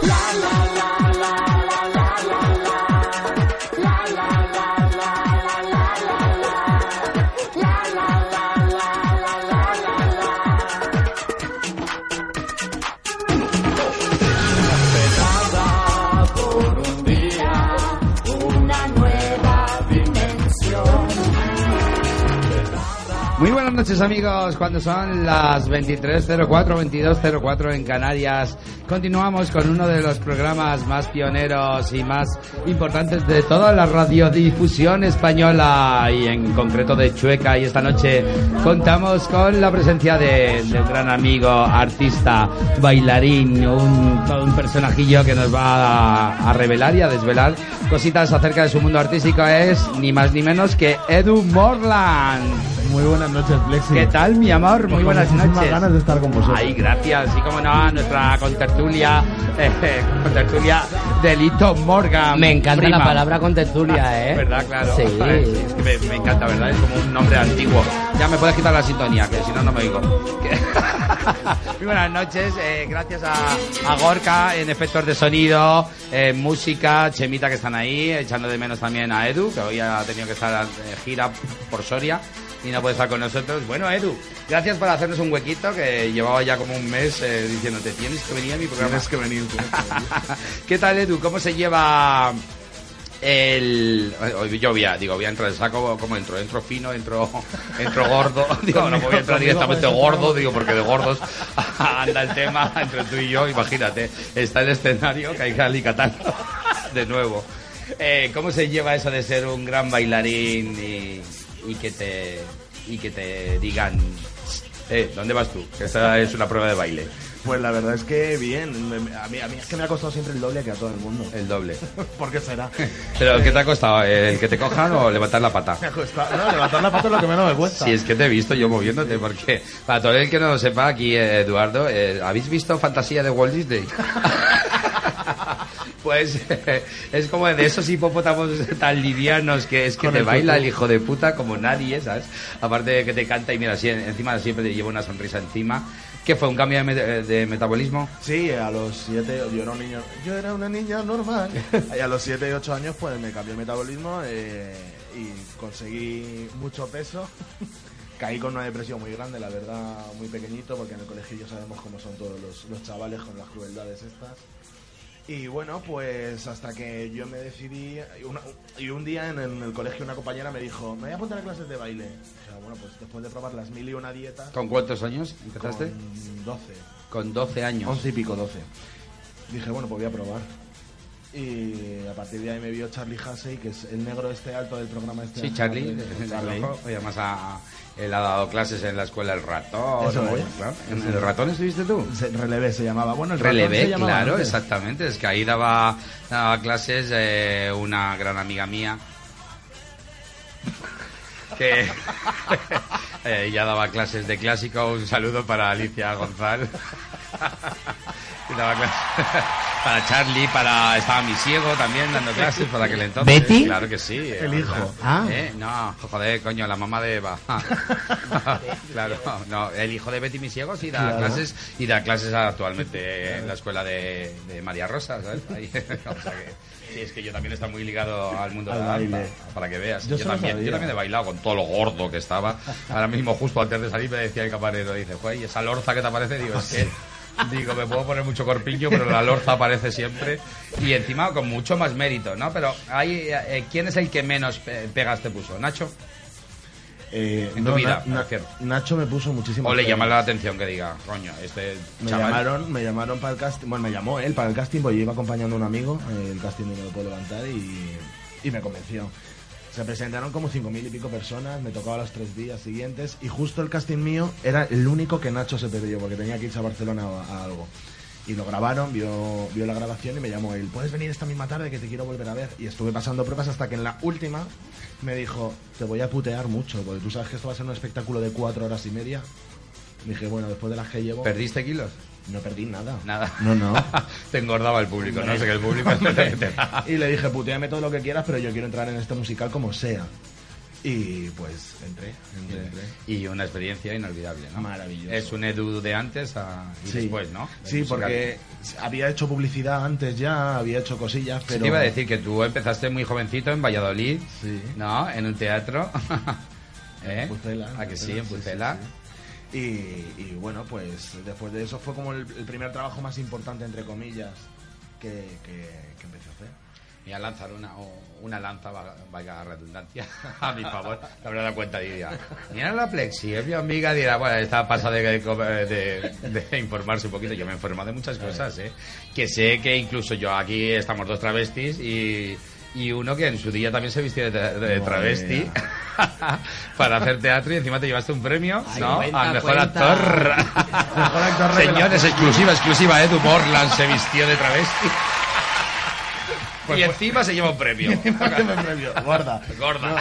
Muy buenas noches amigos, cuando son las 23.04, 22.04 en Canarias, continuamos con uno de los programas más pioneros y más importantes de toda la radiodifusión española y en concreto de Chueca. Y esta noche contamos con la presencia de, de un gran amigo, artista, bailarín, un, un personajillo que nos va a, a revelar y a desvelar cositas acerca de su mundo artístico. Es ni más ni menos que Edu Morland. Muy buenas noches, Flexi. ¿Qué tal, mi amor? Muy buenas muchísimas noches. ganas de estar con vosotros. Ay, gracias. Y como no, a nuestra contertulia, eh, contertulia de Lito Morgan. Me encanta prima. la palabra con tertulia, ¿eh? ¿Verdad? Claro. Sí. Es que me, me encanta, ¿verdad? Es como un nombre antiguo. Ya me puedes quitar la sintonía, que si no, no me oigo. Muy buenas noches. eh, gracias a, a Gorka en efectos de sonido, eh, música, Chemita que están ahí, echando de menos también a Edu, que hoy ha tenido que estar de gira por Soria y no puede estar con nosotros. Bueno, Edu, gracias por hacernos un huequito que llevaba ya como un mes eh, diciéndote, tienes que venir a mi programa. Tienes que venir. tienes que venir. ¿Qué tal, Edu? ¿Cómo se lleva el... Hoy yo voy a, digo, voy a entrar saco, ¿cómo entro? ¿Entro fino? ¿Entro, entro gordo? Digo, no voy a entrar directamente gordo, digo, porque de gordos anda el tema entre tú y yo, imagínate, está el escenario que hay que de nuevo. Eh, ¿Cómo se lleva eso de ser un gran bailarín y, y que te y que te digan, eh, ¿dónde vas tú? Que esta es una prueba de baile, Pues la verdad es que bien. A mí, a mí es que me ha costado siempre el doble que a todo el mundo. el doble. ¿Por qué será? ¿Pero qué te ha costado? ¿El que te cojan o levantar la pata? Me ha costado. No, levantar la pata es lo que menos me cuesta. Si es que te he visto yo moviéndote, porque para todo el que no lo sepa, aquí eh, Eduardo, eh, ¿habéis visto Fantasía de Walt Disney? Pues eh, es como de esos hipopótamos tan livianos que es que te el baila el hijo de puta como nadie, ¿sabes? Aparte de que te canta y mira, sí, encima siempre te lleva una sonrisa encima. ¿Qué fue? ¿Un cambio de, me- de metabolismo? Sí, a los 7 yo era un niño, yo era una niña normal. Y a los 7 y 8 años pues me cambió el metabolismo eh, y conseguí mucho peso. Caí con una depresión muy grande, la verdad, muy pequeñito, porque en el colegio ya sabemos cómo son todos los, los chavales con las crueldades estas. Y bueno, pues hasta que yo me decidí, y, una- y un día en, en el colegio una compañera me dijo, me voy a apuntar a clases de baile. Bueno, pues después de probar las mil y una dietas, ¿Con cuántos años empezaste? con 12. Con 12 años. 11 y pico, 12. Dije, bueno, pues voy a probar. Y a partir de ahí me vio Charlie Hassey, que es el negro este alto del programa este. Sí, Charlie, Charlie. Oye, además ha, él ha dado clases en la escuela El Ratón. Eso ¿no? es. Claro. ¿En el Ratón estuviste tú? Se- Relevé se llamaba. Bueno, el ratón Relevé, se llamaba claro, antes. exactamente. Es que ahí daba, daba clases eh, una gran amiga mía. Que eh, ella daba clases de clásico. Un saludo para Alicia González. Y daba clases para Charlie, para. Estaba mi ciego también dando clases para aquel entonces. ¿Betty? Claro que sí. eh, El hijo. claro. Ah. Eh, No, joder, coño, la mamá de Eva. claro, no, el hijo de Betty mi ciego sí da Claro. clases y da clases actualmente en la escuela de, de María Rosa, ¿sabes? Ahí, o sea que, sí, es que yo también está muy ligado al mundo Al de la danza, baile. para que veas. Yo también, yo también he bailado con todo lo gordo que estaba. Ahora mismo, justo antes de salir, me decía el camarero, dice, joder, ¿y esa lorza que te aparece? Digo, es que... Digo, me puedo poner mucho corpiño, pero la lorza aparece siempre. Y encima con mucho más mérito, ¿no? Pero hay, eh, ¿quién es el que menos pe- pegas te puso? ¿Nacho? Eh, En tu no, vida, Na- Na-. Nacho me puso muchísimo. ¿O le llama la atención que diga, coño, este Me chaval... llamaron, me llamaron para el casting. Bueno, me llamó él para el casting, porque yo iba acompañando a un amigo. eh, el casting no me lo puedo levantar y, y me convenció. Se presentaron como cinco mil y pico personas, me tocaba los tres días siguientes y justo el casting mío era el único que Nacho se perdió porque tenía que irse a Barcelona a, a algo. Y lo grabaron, vio, vio la grabación y me llamó él, ¿puedes venir esta misma tarde que te quiero volver a ver? Y estuve pasando pruebas hasta que en la última me dijo, te voy a putear mucho, porque tú sabes que esto va a ser un espectáculo de cuatro horas y media. dije, bueno, después de las que llevo... ¿Perdiste kilos? No perdí nada. Nada. No, no. te engordaba el público, no sé que el público. Y le dije, puteame todo lo que quieras, pero yo quiero entrar en este musical como sea. Y pues entré, entré, entré. Y una experiencia inolvidable, ¿no? Maravilloso. Es un Edu de antes a... y Sí. después, ¿no? Sí, musical. porque había hecho publicidad antes ya, había hecho cosillas, Sí, pero... Te iba a decir que tú empezaste muy jovencito en Valladolid, Sí. ¿no? En un teatro. ¿Eh? En Pucela. ¿A que sí, en Pucela? sí. Y, y bueno, pues después de eso fue como el, el primer trabajo más importante, entre comillas, que, que, que empecé a hacer. Y a lanzar una, o- una lanza, va- valga la redundancia, a mi favor, te habrá dado cuenta y dirá, mira la plexi, es mi amiga, dirá, bueno, está pasada de, de, de informarse un poquito, yo me he informado de muchas cosas, ¿eh? Que sé que incluso yo aquí estamos dos travestis y, y uno que en su día también se vistió de, de travesti para hacer teatro y encima te llevaste un premio, Ay, ¿no? Al mejor cuenta. actor. Mejor actor Señores, exclusiva, exclusiva, Edu Morland se vistió de travesti. Pues y fue- encima se lleva un premio. me premio, gorda. Gorda. No,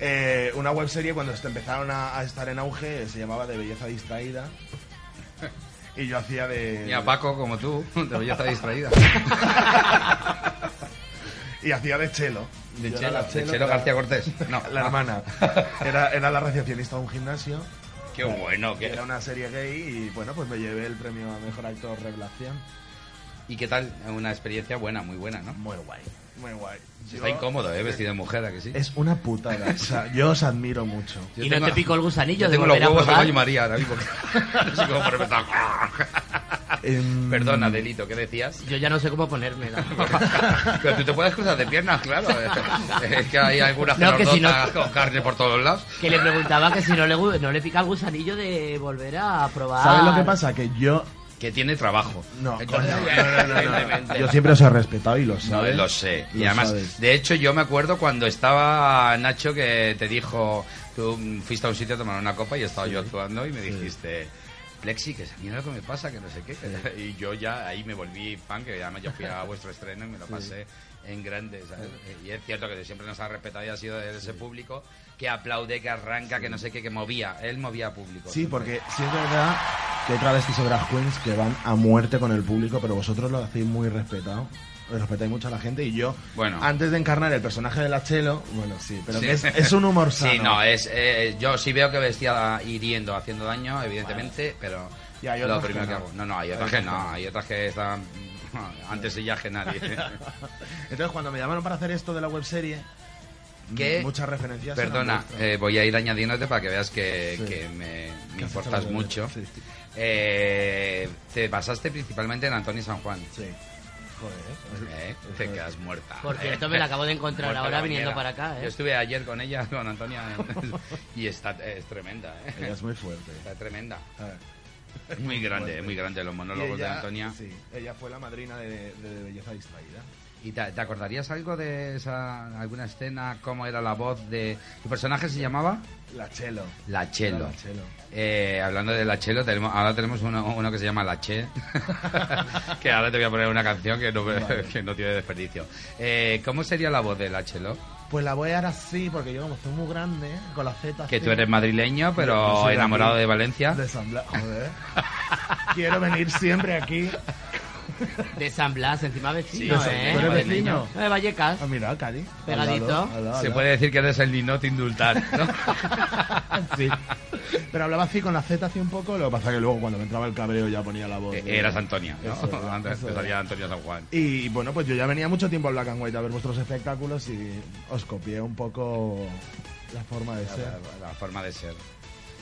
eh, una webserie cuando empezaron a, a estar en auge se llamaba De Belleza Distraída. Y yo hacía de... Mira, Paco, como tú, de belleza distraída. Y hacía de Chelo. De Yo Chelo, la de Chelo, Chelo era García Cortés. No, La hermana. Era, era la recepcionista de un gimnasio. Qué bueno. que Era una serie gay y bueno, pues me llevé el premio a Mejor Actor Revelación. ¿Y qué tal? Una experiencia buena, muy buena, ¿no? Muy guay. Muy guay. Está Yo- incómodo, ¿eh? Vestido de mujer, ¿a que sí? Es una putada. O sea, yo os admiro mucho. Yo ¿Y no te picó el gusanillo yo de tengo los volver a huevos probar? baño María ahora mismo. no sé cómo ponerme tan- Em, Perdona, Delito, ¿qué decías? Yo ya no sé cómo ponerme. ¿no? Pero tú te puedes cruzar de piernas, claro. Es que hay algunas No, nos que si no- rota con carne por todos lados. que le preguntaba que si no le, no le pica el gusanillo de volver a probar. ¿Sabes lo que pasa? Que yo... Que tiene trabajo. No, Entonces, no, no, no, no. evidentemente. Yo siempre os he respetado y lo No, sabes. lo sé. Y Lo además, sabes. de hecho, yo me acuerdo cuando estaba Nacho que te dijo, tú fuiste a un sitio a tomar una copa y estaba yo actuando y me dijiste, Plexi, que mira lo que me pasa, que no sé qué. Y yo ya ahí me volví fan, que además yo fui a vuestro estreno y me lo pasé en grande. ¿sabes? Y es cierto que siempre nos ha respetado y ha sido de ese público que aplaude, que arranca, que no sé qué, que movía. Él movía público. Sí, porque sí es verdad que hay travestis o drag queens que van a muerte con el público, pero vosotros lo hacéis muy respetado. Respetáis mucho a la gente y yo, Bueno. antes de encarnar el personaje de la Chelo, bueno, sí, pero Sí. que es, es un humor sano. Sí, no, es, eh, yo sí veo que vestía hiriendo, haciendo daño, evidentemente, pero Y hay lo primero que que no. hago. No, no, hay otras que no, hay otras que están antes que nadie. Entonces, cuando me llamaron para hacer esto de la webserie, ¿Qué? muchas referencias. Perdona, eh, voy a ir añadiéndote para que veas que, Sí. que me, me Que importas mucho. Sí, sí. Eh, te basaste principalmente en Antonio San Juan. Sí. Joder. Eh, te quedas muerta. Por Eh, cierto, me la acabo de encontrar muerta ahora viniendo para acá, ¿eh? Yo estuve ayer con ella, con Antonia, y está, es tremenda. ¿eh? Ella es muy fuerte. Está tremenda. A ver. Muy grande, muy grande los monólogos de Antonia. Sí, ella fue la madrina de, de Belleza Distraída. ¿Y te, te acordarías algo de esa, alguna escena? ¿Cómo era la voz de... ¿Tu personaje se llamaba? La Chelo. La Chelo. La Chelo. Eh, hablando de La Chelo, tenemos, ahora tenemos uno, uno que se llama La Che, que ahora te voy a poner una canción que no, que no tiene desperdicio. Eh, ¿Cómo sería la voz de La Chelo? Pues la voy a dar así, porque yo como soy muy grande, con la Z Que así, tú eres madrileño, pero de enamorado aquí, de Valencia. De San Blas, joder. Quiero venir siempre aquí. De San Blas, encima vecino, Sí, ¿eh? ¿Tú eres madrileño. vecino? De Vallecas. Ah, mira, Cali. Pegadito. Se puede decir que eres el Ninot indultar, ¿no? Sí. Pero hablaba así con la Z así un poco, lo que pasa que luego cuando me entraba el cabreo ya ponía la voz. Eh, de- Eras Antonia, ¿no? Eso Antes eso te salía Antonio San Juan. Y bueno, pues yo ya venía mucho tiempo a Black and White a ver vuestros espectáculos y os copié un poco la forma de La, ser. la- la forma de ser.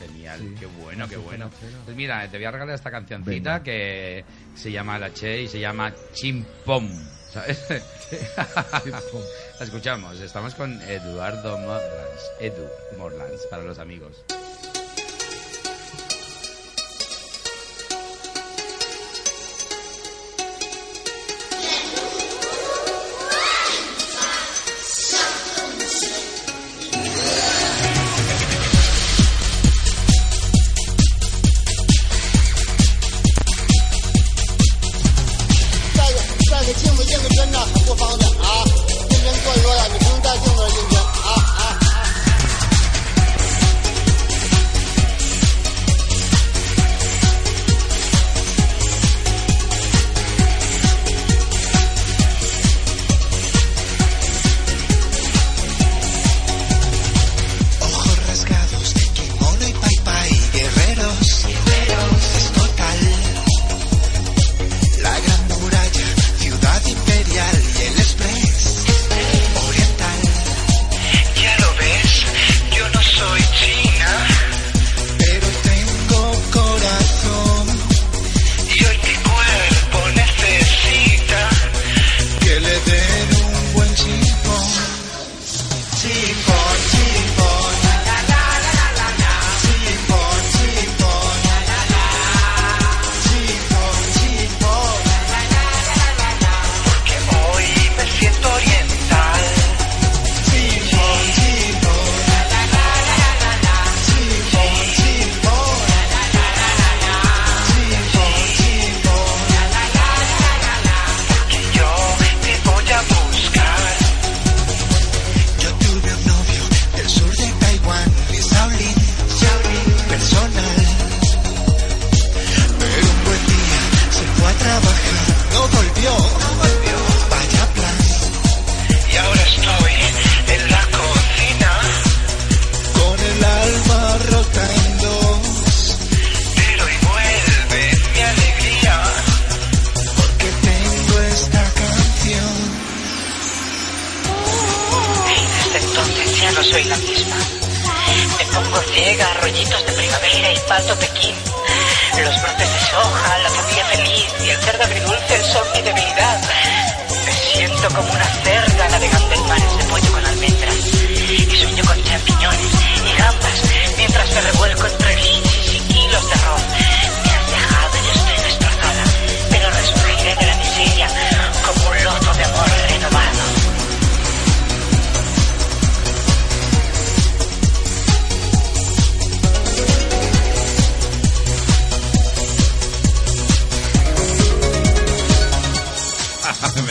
Genial, Sí. qué bueno, qué bueno. Pues mira, te voy a regalar esta cancioncita Venga. que se llama La Che y se llama Chimpom. ¿Sabes? La escuchamos, estamos con Eduardo Morlans. Edu Morlans, para los amigos.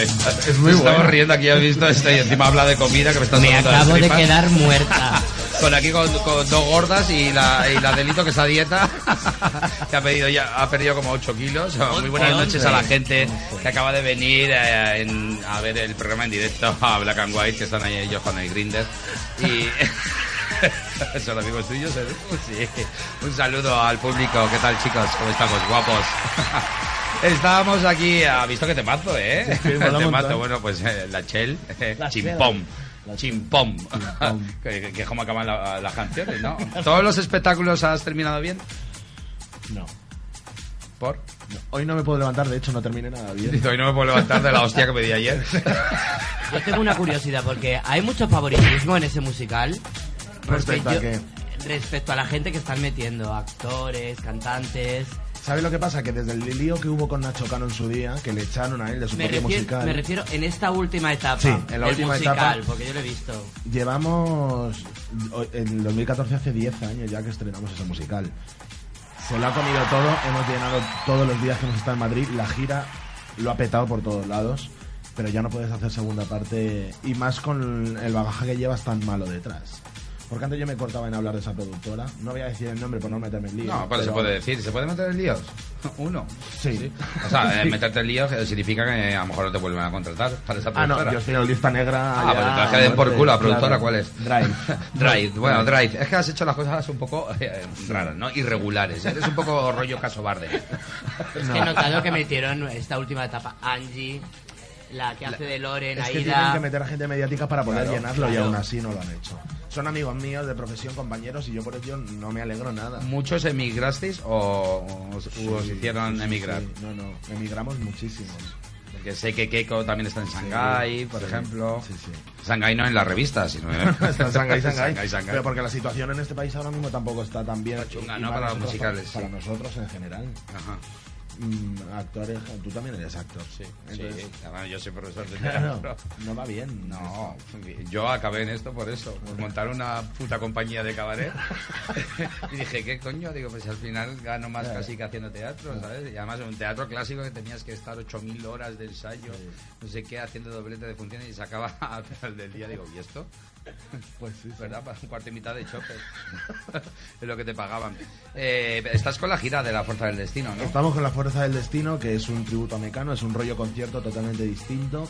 Es muy me estamos bueno. riendo aquí, has visto esto y encima habla de comida que me está Me acabo de quedar muerta. Con aquí con, con dos gordas y la, y la delito que está a dieta que ha pedido ya ha perdido como 8 kilos. Muy buenas noches a la gente que acaba de venir eh, en- a ver el programa en directo a Black and White que están ahí ellos con el Grinder y son amigos tuyos. ¿eh? Sí. Un saludo al público. ¿Qué tal chicos? ¿Cómo estamos? Guapos. Estábamos aquí, ha visto que te mato, ¿eh? Sí, te mato, bueno, pues eh, la Chel, eh, La Chel. chimpom. Chimpom. que, es como acaban la- las canciones, ¿no? ¿Todos los espectáculos has terminado bien? No. ¿Por? no. Hoy no me puedo levantar, de hecho no terminé nada bien. Hoy no me puedo levantar de la hostia que me di ayer. Yo tengo una curiosidad porque hay mucho favoritismo en ese musical. Respecto a la gente que están metiendo, actores, cantantes. ¿Sabes lo que pasa? Que desde el lío que hubo con Nacho Cano en su día, que le echaron a él de su Me propio refiero, musical, me refiero en esta última etapa. Sí, en la última musical, etapa. porque yo lo he visto. llevamos en 2014 hace 10 años ya que estrenamos ese musical. Se lo ha comido todo, hemos llenado todos los días que hemos estado en Madrid, la gira lo ha petado por todos lados, pero ya no puedes hacer segunda parte y más con el bagaje que llevas tan malo detrás. Porque antes yo me cortaba en hablar de esa productora. No voy a decir el nombre por no meterme en lío. No, pero se puede decir. ¿Se puede meter en líos? Uno. Sí. O sea, eh, meterte en líos eh, significa que a lo mejor no te vuelven a contratar para esa Ah, no, productora. yo estoy en lista negra. Ah, ya, pues que den por culo a la productora, claro. ¿cuál es? Drive. Drive, bueno, Drive. Es que has hecho las cosas un poco eh, raras, ¿no? Irregulares. Eres un poco rollo caso Barde. Es que he notado que metieron esta última etapa Angie, la que hace de Loren, Es que Aida. tienen que meter a gente mediática para poder Claro, llenarlo y aún así no lo han hecho. Son amigos míos de profesión, compañeros, y yo por ello no me alegro nada. ¿Muchos emigrasteis o os, os hicieron Sí, sí, emigrar? sí. No, no, emigramos muchísimos. Porque sé que Keiko también está en Shanghái, por sí, ejemplo. sí, sí. Shanghái no en la revista, sino en Shanghái, Shanghái. Pero porque la situación en este país ahora mismo tampoco está tan bien. Chunga, ¿no? más Para los musicales, Para sí. nosotros en general. Ajá. Mm, actores, tú también eres actor. Sí, Entonces, sí, además yo soy profesor de claro, teatro. no va bien. No, yo acabé en esto por eso, por montar una puta compañía de cabaret. y dije, ¿qué coño? Digo, pues al final gano más Claro. casi que haciendo teatro, ¿sabes? Y además un teatro clásico que tenías que estar 8.000 horas de ensayo, no sé qué, haciendo doblete de funciones y se acaba al final del día. Digo, ¿y esto? Pues sí, ¿Verdad? Para un cuarto y mitad de chofer. es lo que te pagaban. Eh, estás con la gira de La Fuerza del Destino, ¿no? Estamos con La Fuerza del Destino, que es un tributo a Mecano, es un rollo concierto totalmente distinto.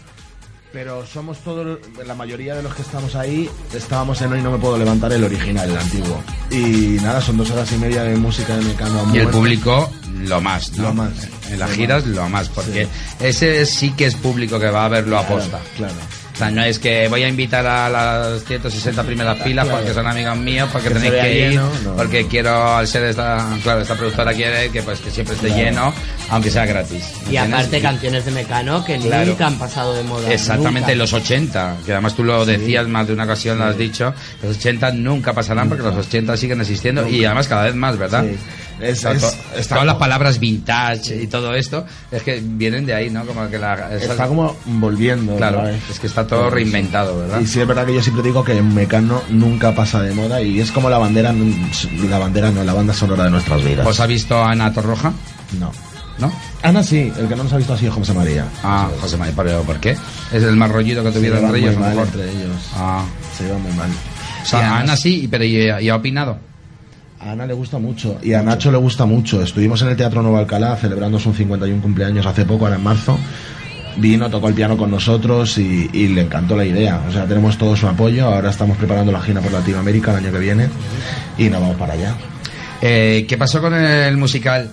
Pero somos todos, la mayoría de los que estamos ahí, estábamos en Hoy No Me Puedo Levantar, el original, el antiguo. Y nada, son dos horas y media de música de Mecano Y el público, lo más, ¿no? Lo más. En las giras, lo más, porque ese sí que es público que va a verlo a posta. Claro. O sea, no es que voy a invitar a las 160 primeras filas Claro. porque son amigos míos, porque Que tenéis que ir, lleno, no. porque quiero, al ser esta, claro, esta productora quiere que pues que siempre esté Claro. lleno, aunque sea gratis. Y ¿entiendes? aparte canciones de Mecano que Claro. nunca han pasado de moda. Exactamente, nunca. los 80, que además tú lo decías más de una ocasión, lo has dicho, los 80 nunca pasarán porque los 80 siguen existiendo y además cada vez más, ¿verdad? Sí. Es- está todas las palabras vintage y todo esto es que vienen de ahí, ¿no? Como que la, Está como volviendo. claro, es que está todo reinventado, ¿verdad? Y sí es verdad que yo siempre digo que Mecano nunca pasa de moda y es como la bandera, la bandera no, la banda sonora de nuestras vidas. ¿Os ha visto Ana Torroja? no. ¿No? Ana sí, el que no nos ha visto así es José María. Ah, José María, ¿pero por qué? ¿Es el más rollito que tuvieron entre ellos? mal entre ellos. Ah, Se llevan muy mal. o sea, Ana sí, pero ¿y, y ha opinado? A Ana le gusta mucho y a Nacho le gusta mucho. Estuvimos en el Teatro Nuevo Alcalá celebrando su 51 cumpleaños hace poco, ahora en marzo. Vino, tocó el piano con nosotros y, y le encantó la idea. O sea, tenemos todo su apoyo. Ahora estamos preparando la gira por Latinoamérica el año que viene y nos vamos para allá. Eh, ¿Qué pasó con el musical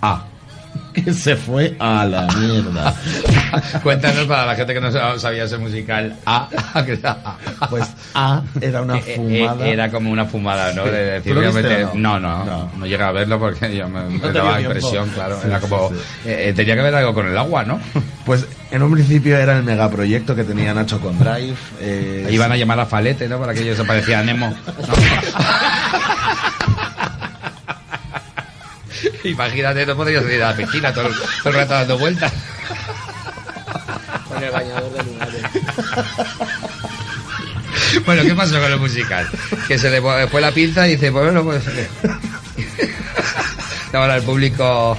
A? Que se fue a la mierda. Cuéntanos para la gente que no sabía ese musical A. Pues A era una Eh, eh, fumada. Era como una fumada, ¿no? Sí. De decir, ¿Tú lo voy a viste meter- o no? no? No, no, No. llega a verlo porque yo me, me daba impresión, claro. Sí, era como. sí. eh, eh, tenía que ver algo con el agua, ¿no? Pues en un principio era el megaproyecto que tenía Nacho con Drive. eh, Iban a llamar a Falete, ¿no? Para que ellos se parecía a Nemo. ¿No? Imagínate, no podrías ir a la piscina todo, el- todo el rato dando vueltas. Con el bañador de lunares. Bueno, ¿qué pasó con el musical? Que se le fue la pinza y dice, pues bueno, pues... Ahora el público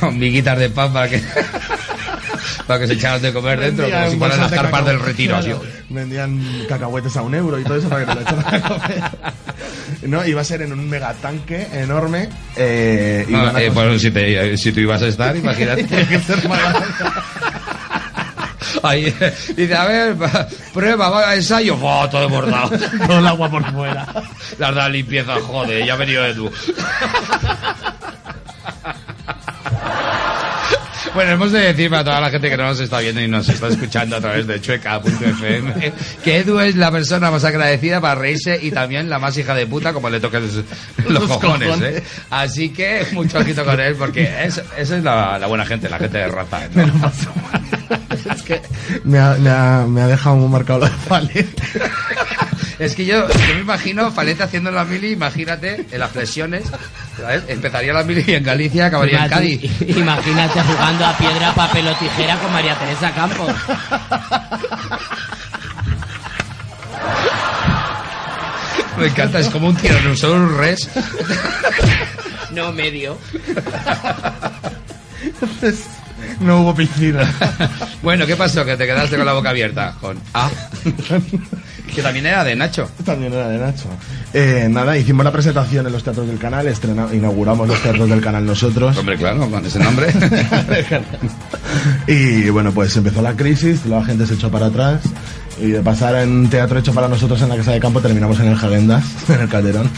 con miguitas de pan para que... para que se echaran de comer dentro, como si fueran las carpas del retiro. claro, Vendían cacahuetes a un euro y todo eso para que te lo echaran a comer. No, iba a ser en un megatanque enorme. Eh, No, iban a eh, construir- bueno, si, te- si tú ibas a estar, imagínate. Tiene que ser más grande. Ahí, dice, a ver, prueba, va, ensayo, ¡Buah, todo bordado. Todo el agua por fuera. Las da limpieza, joder, ya ha venido Edu. Bueno, hemos de decir para toda la gente que no nos está viendo y nos está escuchando a través de chueca.fm que Edu es la persona más agradecida para reírse y también la más hija de puta como le toquen los, los cojones, cojones. ¿eh? Así que mucho ojito con él porque es, esa es la, la buena gente, la gente de raza. ¿no? Me lo paso mal. Es que me ha, me ha, me ha dejado muy marcado lo de Falete. Es que yo, yo me imagino Falete haciendo la mili, imagínate, en las flexiones, ¿sabes? Empezaría la mili en Galicia, acabaría en Cádiz. Imagínate jugando a piedra, papel o tijera con María Teresa Campos. Me encanta, es como un tiranosaurio res. No medio. No hubo piscina. Bueno, ¿qué pasó? Que te quedaste con la boca abierta. Con A. Que también era de Nacho. También era de Nacho. Eh, nada, hicimos la presentación en los teatros del canal, estrena- inauguramos los teatros del canal nosotros. Hombre, claro, con ese nombre. y bueno, pues empezó la crisis, la gente se echó para atrás. Y de pasar en teatro hecho para nosotros en la casa de campo, terminamos en el Jagendas, en el Calderón.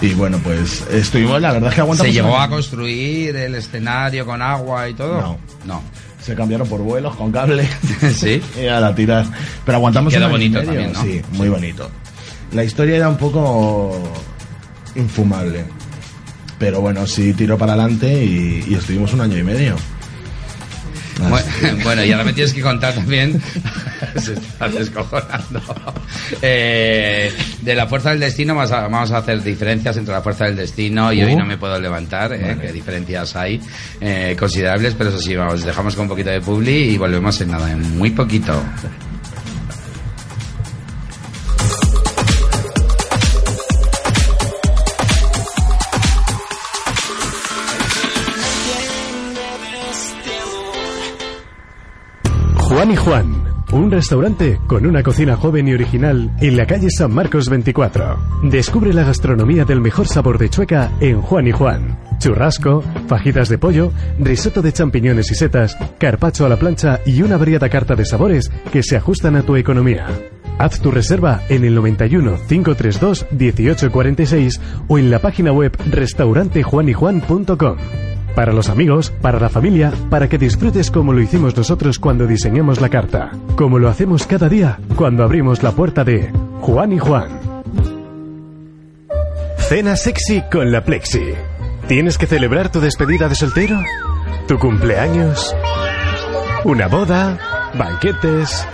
Y bueno, pues estuvimos, la verdad es que aguantamos. ¿Se llegó un a construir el escenario con agua y todo? No. No. Se cambiaron por vuelos con cable. Sí. y a la tirar. Pero aguantamos y bonito también, ¿no? Sí, muy bonito. La historia era un poco infumable. Pero bueno, sí tiró para adelante y, y estuvimos un año y medio. Bueno, y ahora me tienes que contar también Se está descojonando. Eh, de la fuerza del destino vamos a, vamos a hacer diferencias entre la fuerza del destino y hoy Uh. no me puedo levantar, eh, que diferencias hay eh, considerables, pero eso sí, vamos, dejamos con un poquito de publi y volvemos en nada, en muy poquito. Y Juan, un restaurante con una cocina joven y original en la calle San Marcos 24. Descubre la gastronomía del mejor sabor de Chueca en Juan y Juan. Churrasco, fajitas de pollo, risotto de champiñones y setas, carpacho a la plancha y una variada carta de sabores que se ajustan a tu economía. Haz tu reserva en el 91 532 1846 o en la página web restaurantejuanyjuan.com. Para los amigos, para la familia, para que disfrutes como lo hicimos nosotros cuando diseñamos la carta. Como lo hacemos cada día cuando abrimos la puerta de Juan y Juan. Cena sexy con la Plexi. ¿Tienes que celebrar tu despedida de soltero? ¿Tu cumpleaños? ¿Una boda? ¿Banquetes?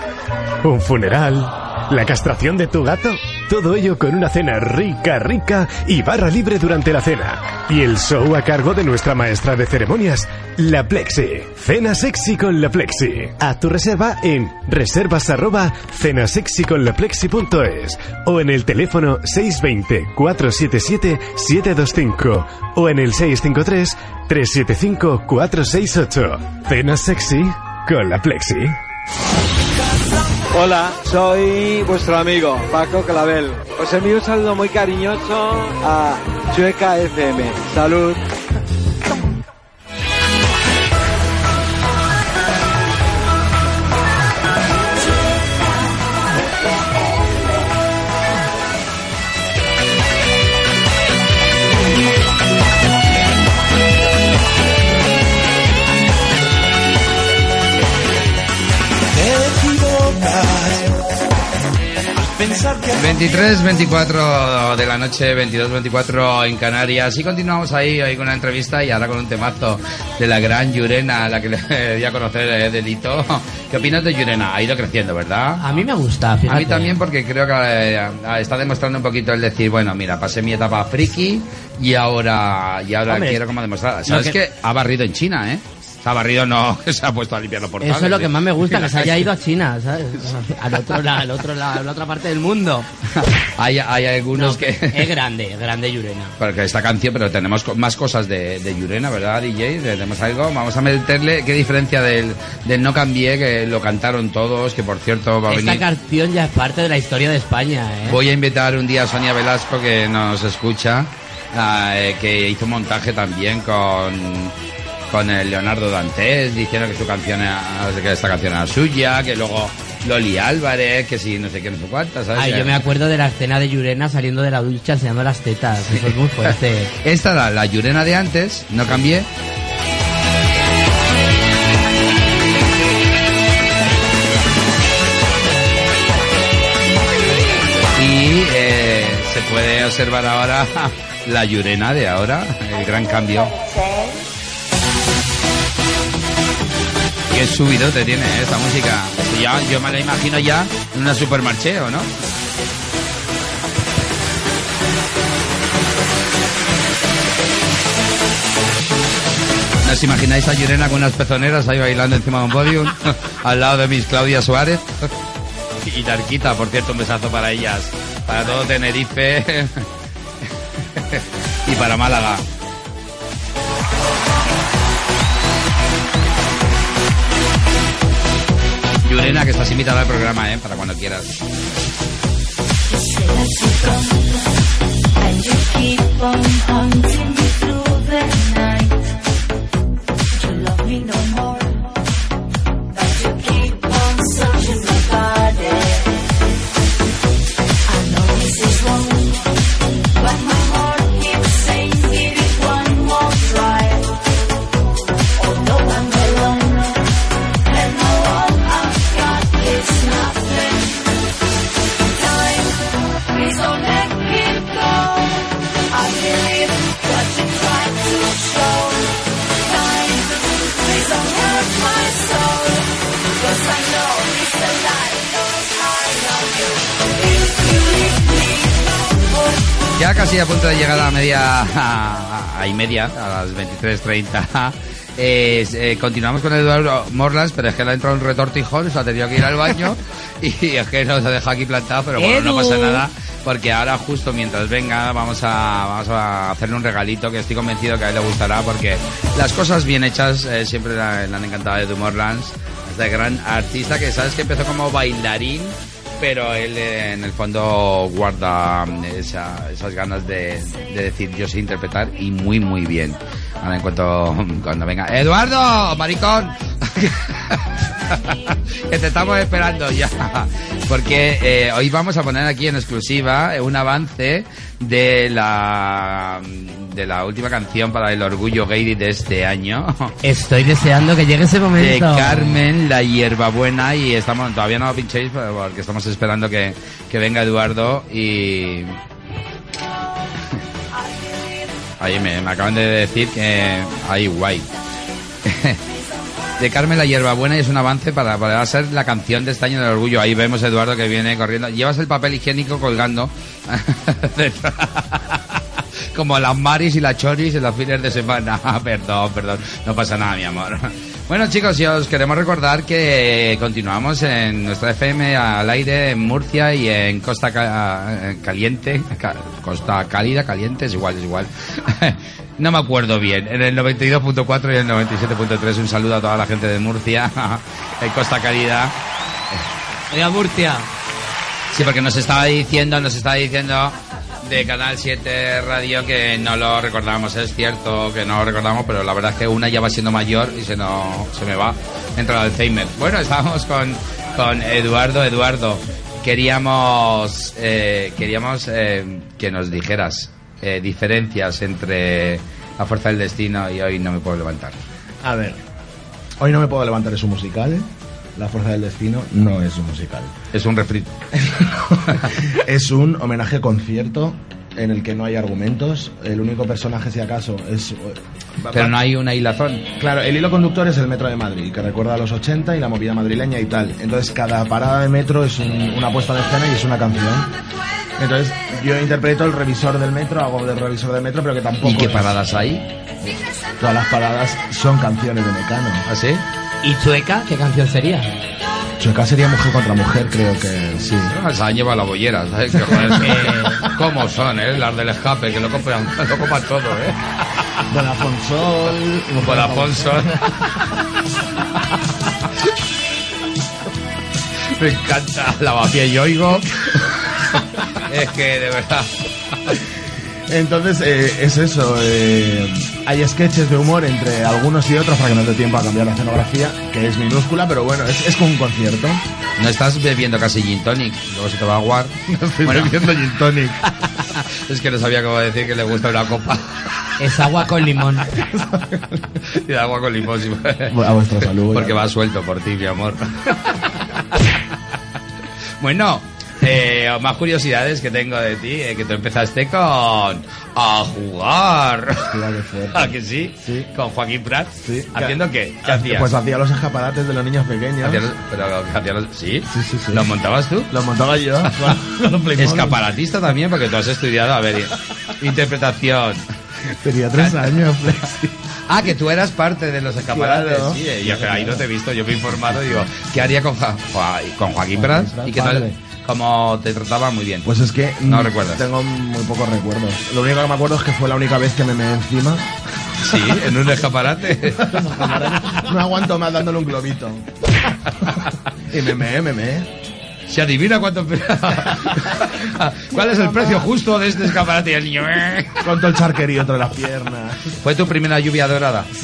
¿Un funeral? ¿La castración de tu gato? Todo ello con una cena rica, rica y barra libre durante la cena. Y el show a cargo de nuestra maestra de ceremonias, la Plexi. Cena sexy con la Plexi. Haz tu reserva en reservas arroba cenasexyconlaplexi.es o en el teléfono 620-477-725 o en el 653-375-468. Cena sexy con la Plexi. Hola, soy vuestro amigo Paco Clavel. Os envío un saludo muy cariñoso a Chueca FM. Salud. 23, 24 de la noche, 22, 24 en Canarias. Y continuamos ahí hoy con una entrevista y ahora con un temazo de la gran Yurena, a la que le di a conocer eh, Delito. ¿Qué opinas de Yurena? Ha ido creciendo, ¿verdad? A mí me gusta, A fíjate. mí también porque creo que eh, está demostrando un poquito el decir, bueno, mira, pasé mi etapa friki y ahora, y ahora Hombre, quiero como demostrar. ¿Sabes que... que- ha barrido en China, eh? Se ha barrido no, que se ha puesto a limpiar los portales. Eso es lo que más me gusta, que se haya ido a China, ¿sabes? Al otro lado, al otro lado, a la otra parte del mundo. hay, hay algunos No, que... Es grande, grande Yurena. Porque esta canción, pero tenemos más cosas de, de Yurena, ¿verdad, DJ? Tenemos algo. Vamos a meterle. ¿Qué diferencia del, del No Cambié, que lo cantaron todos? Que por cierto va a Esta canción ya es parte de la historia de España, ¿eh? Voy a invitar un día a Sonia Velasco, que nos escucha, ah, eh, que hizo montaje también con, con el Leonardo Dantes, diciendo que su canción era- que esta canción era suya, que luego Loli Álvarez, que sí, no sé qué, no sé cuántas, ¿sabes? Ay, yo me acuerdo de la escena de Yurena saliendo de la ducha enseñando las tetas. Eso es muy fuerte. Esta era la Yurena de antes, no cambié. Y eh, se puede observar ahora la Yurena de ahora, el gran cambio. Qué subidote tiene eh, esta música. Ya, yo me la imagino ya en una supermarché, ¿o no? ¿No os imagináis a Yurena con unas pezoneras ahí bailando encima de un podium? al lado de Miss Claudia Suárez. y Darquita, por cierto, un besazo para ellas. Para todo Tenerife. y para Málaga. Yurena, que estás invitada al programa, ¿eh? Para cuando quieras. Ya casi a punto de llegar a media, a, a- y media, a las 23.30. Eh, eh, continuamos con Eduardo Morlas, pero es que le ha entrado un retortijón, se ha tenido que ir al baño y es que nos ha dejado aquí plantado, pero bueno, no pasa nada, porque ahora justo mientras venga vamos a, vamos a hacerle un regalito que estoy convencido que a él le gustará, porque las cosas bien hechas eh, siempre le, le han encantado a Edu Morlands, este gran artista que sabes que empezó como bailarín, pero él eh, en el fondo guarda mm, esa- esas ganas de decir yo sé interpretar y muy muy bien. Ahora en cuanto cuando venga Eduardo, maricón, que te estamos esperando ya, porque eh, hoy vamos a poner aquí en exclusiva un avance de la de la última canción para el orgullo gay de este año. Estoy deseando que llegue ese de momento. Carmen, la hierbabuena, y estamos, todavía no lo pinchéis porque estamos esperando que, que venga Eduardo y... Ahí me, acaban de decir que... Ahí, guay. De Carmen la hierbabuena y es un avance para, para ser la canción de este año del orgullo. Ahí vemos a Eduardo que viene corriendo. Llevas el papel higiénico colgando. Como las maris y las choris en los fines de semana. perdón, perdón. No pasa nada, mi amor. Bueno, chicos, y os queremos recordar que continuamos en nuestra FM al aire en Murcia y en Costa eh, Caliente. Ca- Costa Cálida, Caliente, es igual, es igual. No me acuerdo bien. En el 92.4 y el 97.3. Un saludo a toda la gente de Murcia. En Costa Cálida. Oiga, Murcia. Sí, porque nos estaba diciendo, nos estaba diciendo de Canal 7 Radio que no lo recordamos, es cierto que no lo recordamos, pero la verdad es que una ya va siendo mayor y se, no, se me va, entra el Alzheimer. Bueno, estábamos con, con Eduardo. Eduardo, queríamos, eh, queríamos eh, que nos dijeras eh, diferencias entre La Fuerza del Destino y Hoy No Me Puedo Levantar. A ver, hoy no me puedo levantar, es un musical. La Fuerza del Destino no es un musical. Es un refrito. es un homenaje concierto en el que no hay argumentos. El único personaje, si acaso, es. Pero no hay una hilazón. Claro, el hilo conductor es el metro de Madrid, que recuerda a los 80 y la movida madrileña y tal. Entonces, cada parada de metro es un- una puesta de escena y es una canción. Entonces, yo interpreto el revisor del metro, hago del revisor del metro, pero que tampoco. ¿Y qué es- paradas hay? Todas las paradas son canciones de Mecano. ¿Ah, sí? ¿Y Chueca? ¿Qué canción sería? Chueca sería mujer contra mujer, creo que sí. Se han llevado la bollera, ¿sabes? Que, joder, que- ¿Cómo son, eh? Las del escape, que lo compran, lo compran todo, ¿eh? Bonafonsol. Bonafonsol. Me encanta Lavapiés y Oigo. es que, de verdad. Entonces, eh, es eso. eh, hay sketches de humor entre algunos y otros para que no dé tiempo a cambiar la escenografía, que es minúscula, pero bueno, es, es como un concierto. No estás bebiendo casi gin tonic, luego se te va a aguar. Estoy bebiendo gin tonic. es que no sabía cómo decir que le gusta una copa. Es agua con limón. y de agua con limón. sí. A vuestra salud. Porque va suelto por ti, mi amor. bueno, eh, más curiosidades que tengo de ti, eh, que tú empezaste con a jugar. ¿A que sí? Sí. Con Joaquín Prat. Sí. ¿Haciendo qué? ¿Qué hacías? Pues hacía los escaparates de los niños pequeños. Hacías los- pero hacías los- ¿sí? Sí, sí, sí. ¿Los montabas tú? Los montaba yo. Escaparatista también, porque tú has estudiado, a ver, interpretación. Tenía tres años, Flexi. Ah, que tú eras parte de los escaparates. Claro. Sí, eh, yo ahí no te he visto, yo me he informado, digo, ¿qué haría con, Ja- con Joaquín Prat? Prat, Y que tal, padre. Como te trataba muy bien. Pues es que No mm, recuerdas. Tengo muy pocos recuerdos. Lo único que me acuerdo es que fue la única vez que me meé encima. Sí, en un escaparate. No aguanto más dándole un globito. Y me meé, me meé. Se adivina cuánto. ¿Cuál es el precio justo de este escaparate? Y el niño. "Eh". Con todo el charquerío entre las piernas. ¿Fue tu primera lluvia dorada?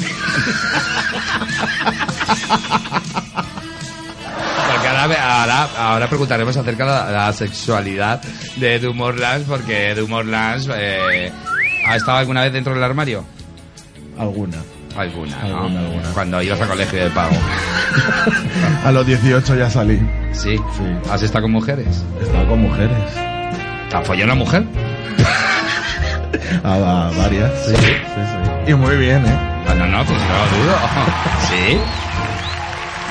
Ahora, ahora, preguntaremos acerca de la, la sexualidad de Morlands, porque Morlands eh, ha estado alguna vez dentro del armario. Alguna. Alguna, ¿no? Alguna, alguna. Cuando ibas a colegio de pago. A los 18 ya salí. Sí. Sí. ¿Has estado con mujeres? Estaba con mujeres. ¿Te has follado una mujer? A, a varias. Sí, sí, sí. Y muy bien, ¿eh? Ah, no, no, pues no lo dudo. ¿Sí?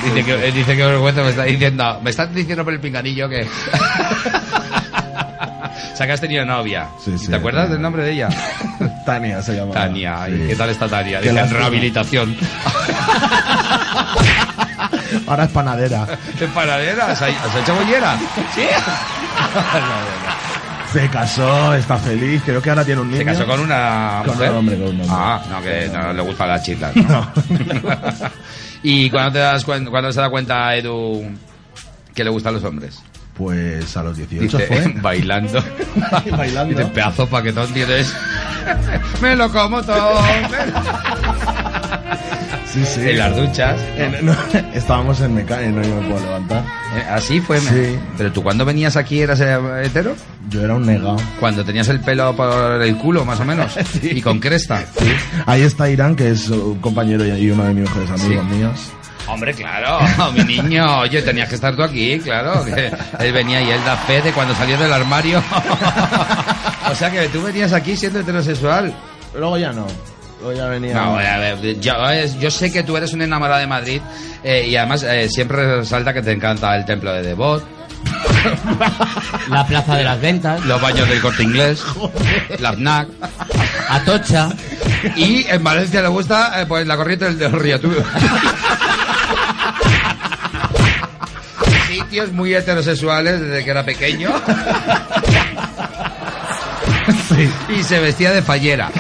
Dice que, eh, dice que vergüenza me está diciendo. Me estás diciendo por el pinganillo que. sea que has tenido novia. Sí, sí, ¿Te acuerdas Tania. del nombre de ella? Tania se llama. Tania. ¿y Sí. ¿Qué tal está Tania? Dice, en rehabilitación. Ahora es panadera. ¿En panadera? ¿Has, has hecho bollera? Sí. Se casó, está feliz. Creo que ahora tiene un niño. ¿Se casó con una Con mujer? un hombre, con un hombre. Ah, no, que no le gustan las chicas. ¿no? ¿Y cuándo, te das cuándo se da cuenta Edu que le gustan los hombres? Pues a los 18 Dice, fue. bailando. Bailando. Dice, pedazo paquetón tienes. Me lo como todo. Sí, sí. En las duchas. En- no, estábamos en Meca y no me puedo levantar. Eh, Así fue. Sí. Pero tú cuando venías aquí eras eh, hetero? Yo era un negado. Cuando tenías el pelo por el culo, más o menos. Y con cresta. Ahí está Irán, que es un compañero y uno de mis mejores amigos Sí. míos. Hombre, claro, mi niño, oye, tenías que estar tú aquí, claro, que él venía y él da fe de cuando salió del armario. o sea que tú venías aquí siendo heterosexual. Luego ya no. Luego ya venía. No, a ver, yo, sé que tú eres un enamorado de Madrid eh, y además eh, siempre resalta que te encanta el templo de Devot, La plaza de las ventas, los baños del corte inglés, la FNAC Atocha. y en Valencia le gusta eh, pues la corriente del del río. Tú- Sitios muy heterosexuales desde que era pequeño. Y se vestía de fallera.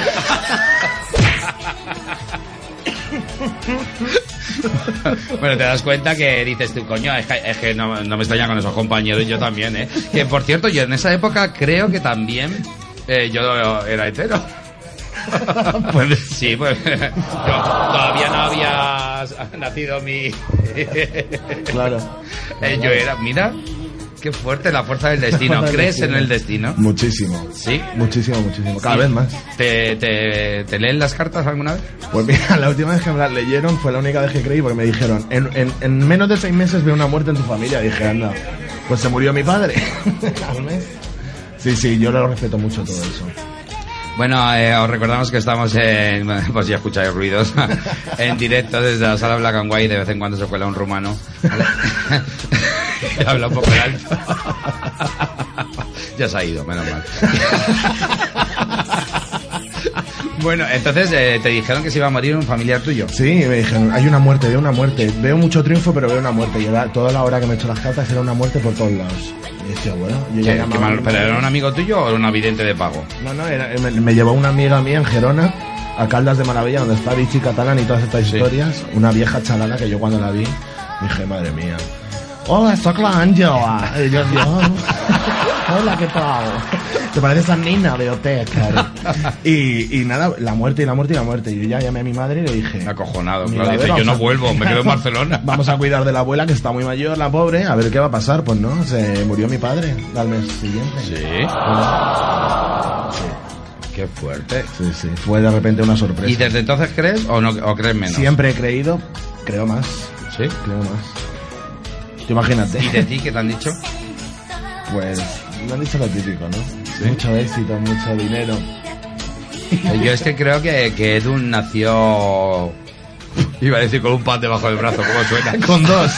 Bueno, te das cuenta que dices tú, coño, es que, es que no, no me extraña con esos compañeros, yo también, ¿eh? Que por cierto, yo en esa época creo que también eh, yo era hetero. Pues sí, pues yo todavía no había nacido mi... Claro. Eh, yo era, mira, qué fuerte la fuerza del destino. ¿Crees en el destino? Muchísimo. Sí. Muchísimo, muchísimo. Cada Sí. vez más. ¿Te, te, te leen las cartas alguna vez? Pues mira, la última vez que me las leyeron fue la única vez que creí porque me dijeron, en, en- en menos de seis meses veo una muerte en tu familia. dije, anda, pues se murió mi padre. Al mes. Sí, sí, yo lo respeto mucho todo eso. Bueno, eh, os recordamos que estamos en, pues ya escucháis ruidos, en directo desde la sala Black and White, de vez en cuando se cuela un rumano. Habla un poco alto. ya se ha ido, menos mal. bueno, entonces eh, te dijeron que se iba a morir un familiar tuyo. Sí, me dijeron, hay una muerte, veo una muerte. Veo mucho triunfo, pero veo una muerte. Y era, toda la hora que me he hecho las cartas era una muerte por todos lados. Y decía, bueno, yo ya ¿Qué- llamaba ¿Pero era un amigo tuyo o era un vidente de pago? No, no, era- me, me llevó una amiga mía en Gerona, a Caldas de Maravilla, donde está Vichy Catalán y todas estas Sí. historias. Una vieja chalana que yo cuando la vi dije, madre mía. Hola, soy la Angela. Y yo, yo, Hola, ¿qué tal? Te pareces a Nina de OT, claro. Y, y nada, la muerte y la muerte y la muerte. Y yo ya llamé a mi madre y le dije... Acojonado, "Mira, claro. Dice, yo no vuelvo, me quedo en Barcelona. Vamos a cuidar de la abuela que está muy mayor, la pobre, a ver qué va a pasar. Pues no, se murió mi padre al mes siguiente. Sí. Qué fuerte. Sí, sí, fue de repente una sorpresa. ¿Y desde entonces crees o no o crees menos? Siempre he creído, creo más, ¿Sí? creo más. Imagínate. ¿Y de ti qué te han dicho? Pues me han dicho lo típico, ¿no? Mucho éxito, mucho dinero. Eh, Yo es que creo que, que Edu nació... Iba a decir con un pan debajo del brazo, ¿cómo suena? Con dos.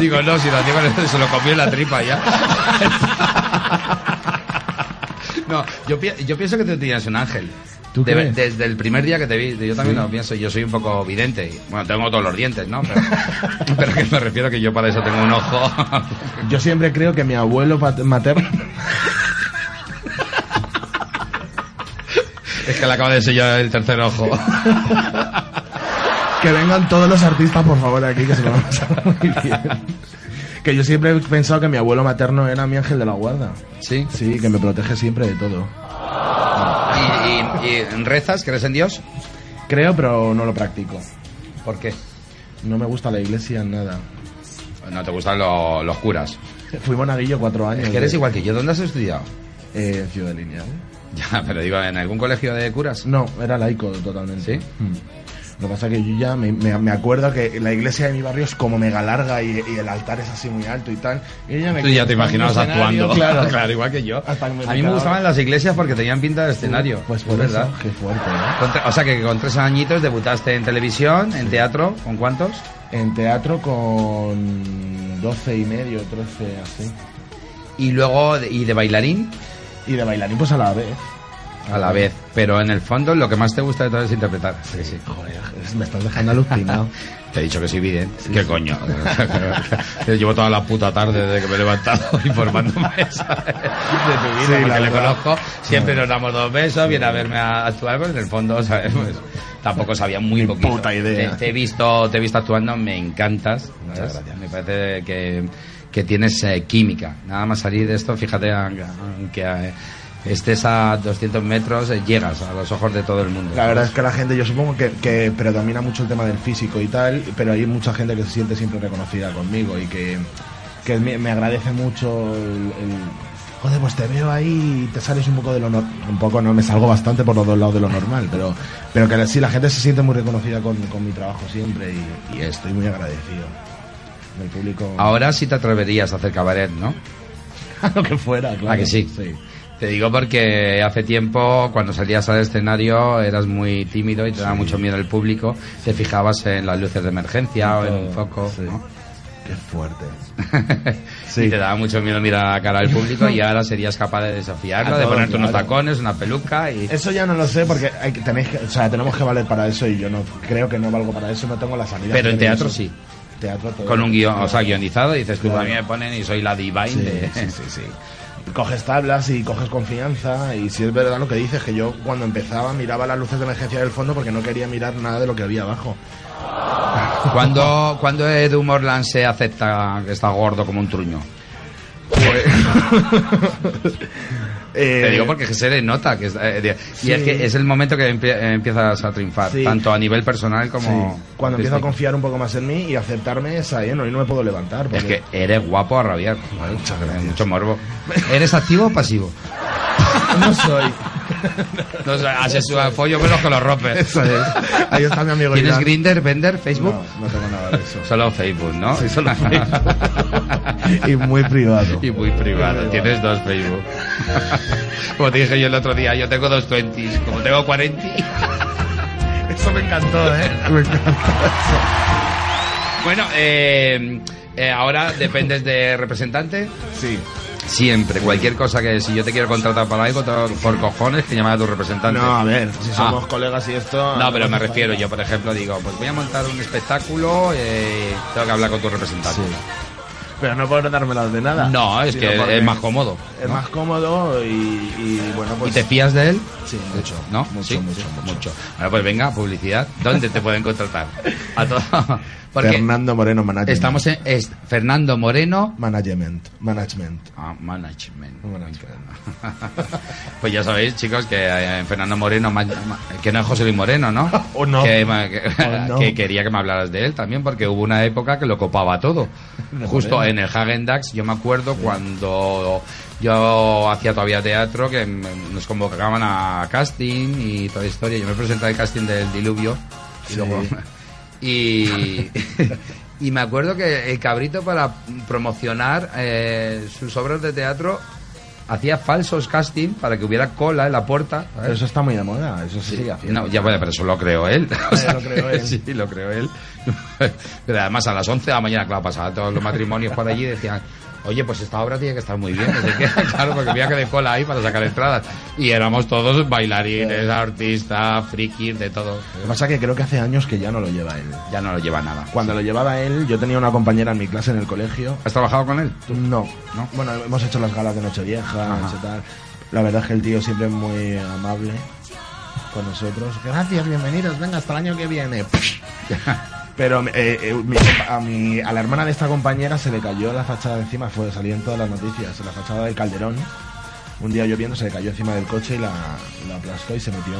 Digo, no, si nació con eso, se lo comió en la tripa ya. No, yo, yo pienso que tú tenías un ángel. Desde el primer día que te vi, yo también Sí. lo pienso, yo soy un poco vidente. Bueno, tengo todos los dientes, ¿no? Pero, pero que me refiero que yo para eso tengo un ojo. Yo siempre creo que mi abuelo materno... Es que le acaba de sellar el tercer ojo. que vengan todos los artistas, por favor, aquí, que se lo van a pasar muy bien. Que yo siempre he pensado que mi abuelo materno era mi ángel de la guarda. ¿Sí? Sí, que me protege siempre de todo. ¿Y, y, rezas? ¿Crees en Dios? Creo, pero no lo practico. ¿Por qué? No me gusta la iglesia, nada. No te gustan lo- los curas. Fui monaguillo cuatro años. Es que eres de- igual que yo. ¿Dónde has estudiado? Eh, en Ciudad Lineal. Ya, pero digo, ¿en algún colegio de curas? No, era laico totalmente. ¿Sí? Mm. Lo que pasa es que yo ya me, me- me acuerdo que la iglesia de mi barrio es como mega larga y, y el altar es así muy alto y tal. Y yo ya me Tú ya te imaginabas actuando. Claro, igual que yo. Que A mí me gustaban las iglesias porque tenían pinta de escenario. Pues por es verdad. qué fuerte, ¿eh? O sea que con tres añitos debutaste en televisión, en teatro, ¿con cuántos? En teatro con 12 y medio, 13, así. Y luego, ¿y de bailarín? Y de bailarín, pues a la vez. A la vez. Pero en el fondo lo que más te gusta de todo es interpretar. Sí, sí. Joder, me estás dejando alucinado. Te he dicho que sí, bien. ¿Qué coño? Llevo toda la puta tarde desde que me he levantado informándome ¿sabes? de tu vida, Sí, porque le conozco. Siempre nos damos dos besos, viene a verme a actuar, pues en el fondo, ¿sabes? Pues, tampoco sabía muy poquito. puta idea. Te, te he visto, te he visto actuando, me encantas. Muchas ¿sabes? gracias. Me parece que, que tienes eh, química. Nada más salir de esto, fíjate, aunque aunque, eh, estés a 200 metros, eh, llegas a los ojos de todo el mundo. La verdad es que la gente, yo supongo que, que predomina mucho el tema del físico y tal, pero hay mucha gente que se siente siempre reconocida conmigo y que, que me, me agradece mucho el, el- Joder, pues te veo ahí y te sales un poco de lo normal. Un poco, no, me salgo bastante por los dos lados de lo normal, pero, pero que sí, la gente se siente muy reconocida con, con mi trabajo siempre y, y estoy muy agradecido. El público. Ahora sí te atreverías a hacer cabaret, ¿no? lo que fuera, claro. ¿A que sí? Te digo porque hace tiempo, cuando salías al escenario, eras muy tímido y te daba mucho miedo el público. Te fijabas en las luces de emergencia o en un foco. ¿no? Qué fuerte. Y te daba mucho miedo mirar a la cara al público y ahora serías capaz de desafiarlo, de ponerte unos tacones, una peluca y... Eso ya no lo sé porque hay que, tenéis que, o sea, tenemos que valer para eso y yo no creo que no valgo para eso, no tengo la sanidad. Pero en teatro eso. sí. Teatro todo. Con un guion, o sea, guionizado, y dices tú, Claro. a mí me ponen y soy la divine Sí, de... sí, sí, sí. Coges tablas y coges confianza y si es verdad lo que dices, que yo cuando empezaba miraba las luces de emergencia del fondo porque no quería mirar nada de lo que había abajo. ¿Cuándo, cuando Edu Morland se acepta que está gordo como un truño? Eh, Te digo porque se le nota que es, eh, y Sí. es que es el momento que empie- empiezas a triunfar, Sí. tanto a nivel personal como Sí. Cuando empiezo a confiar un poco más en mí y aceptarme es ahí, ¿no? Y no me puedo levantar. Es porque- que eres guapo a rabiar. Muchas gracias. Mucho morbo. ¿Eres activo o pasivo? no soy. No, haces su follo con los que lo rompes. Eso es. Ahí está mi amigo ¿Tienes. Grinder, Vender, Facebook? No, no tengo nada de eso. Solo Facebook, ¿no? Sí, solo y muy privado. Y muy privado. Muy privado. Tienes dos Facebook. Como te dije yo el otro día, yo tengo dos 20 Como tengo 40. Eso me encantó, ¿eh? Me encantó eso. Bueno, eh, eh, ahora dependes de representante. Sí. Siempre, cualquier cosa que si yo te quiero contratar para algo, por cojones que llamar a tu representante. No, a ver, si somos Ah. colegas y esto... No, pero me refiero, yo por ejemplo digo, pues voy a montar un espectáculo, eh, tengo que hablar con tu representante. Pero no por dármelas de nada. No, es que porque es más cómodo. Es ¿no? más cómodo y, y, bueno, pues... ¿Y te fías de él? Sí, mucho. ¿No? Mucho, Sí, mucho, mucho. Bueno, pues venga, publicidad. ¿Dónde te pueden contratar? A todo. Porque Fernando Moreno Management. estamos en es Fernando Moreno. Management. Management. Ah, management. Management. Pues ya sabéis, chicos, que eh, Fernando Moreno, ma- ma- que no es José Luis Moreno, ¿no? O no. Que, ma- que- O no. que quería que me hablaras de él también, porque hubo una época que lo copaba todo. Justo Moreno. en el Hagen Dax, yo me acuerdo cuando yo hacía todavía teatro, que nos convocaban a casting y toda la historia. Yo me presenté al casting del Diluvio y Sí. luego... Y, y me acuerdo que el cabrito para promocionar eh, sus obras de teatro hacía falsos casting para que hubiera cola en la puerta. Pero eso está muy de moda, eso se sigue haciendo. No, ya bueno, pero eso lo creó él. O ya lo creó él. Sí, lo creó él. Pero además a las 11 de la mañana, claro, pasaban todos los matrimonios por allí y decían, oye, pues esta obra tiene que estar muy bien. no sé qué. Claro, porque había que de cola ahí para sacar entradas. Y éramos todos bailarines, artistas, frikis, de todo. Lo que pasa es que creo que hace años que ya no lo lleva él. Ya no lo lleva nada. Cuando lo llevaba él, yo tenía una compañera en mi clase en el colegio. ¿Has trabajado con él? No. ¿No? Bueno, hemos hecho las galas de Nochevieja, y tal. La verdad es que el tío siempre es muy amable con nosotros. Gracias, bienvenidos, venga, hasta el año que viene. Pero eh, eh, mi a, mi, a la hermana de esta compañera se le cayó la fachada de encima, fue salir en todas las noticias, la fachada del Calderón. Un día lloviendo se le cayó encima del coche y la, la aplastó y se metió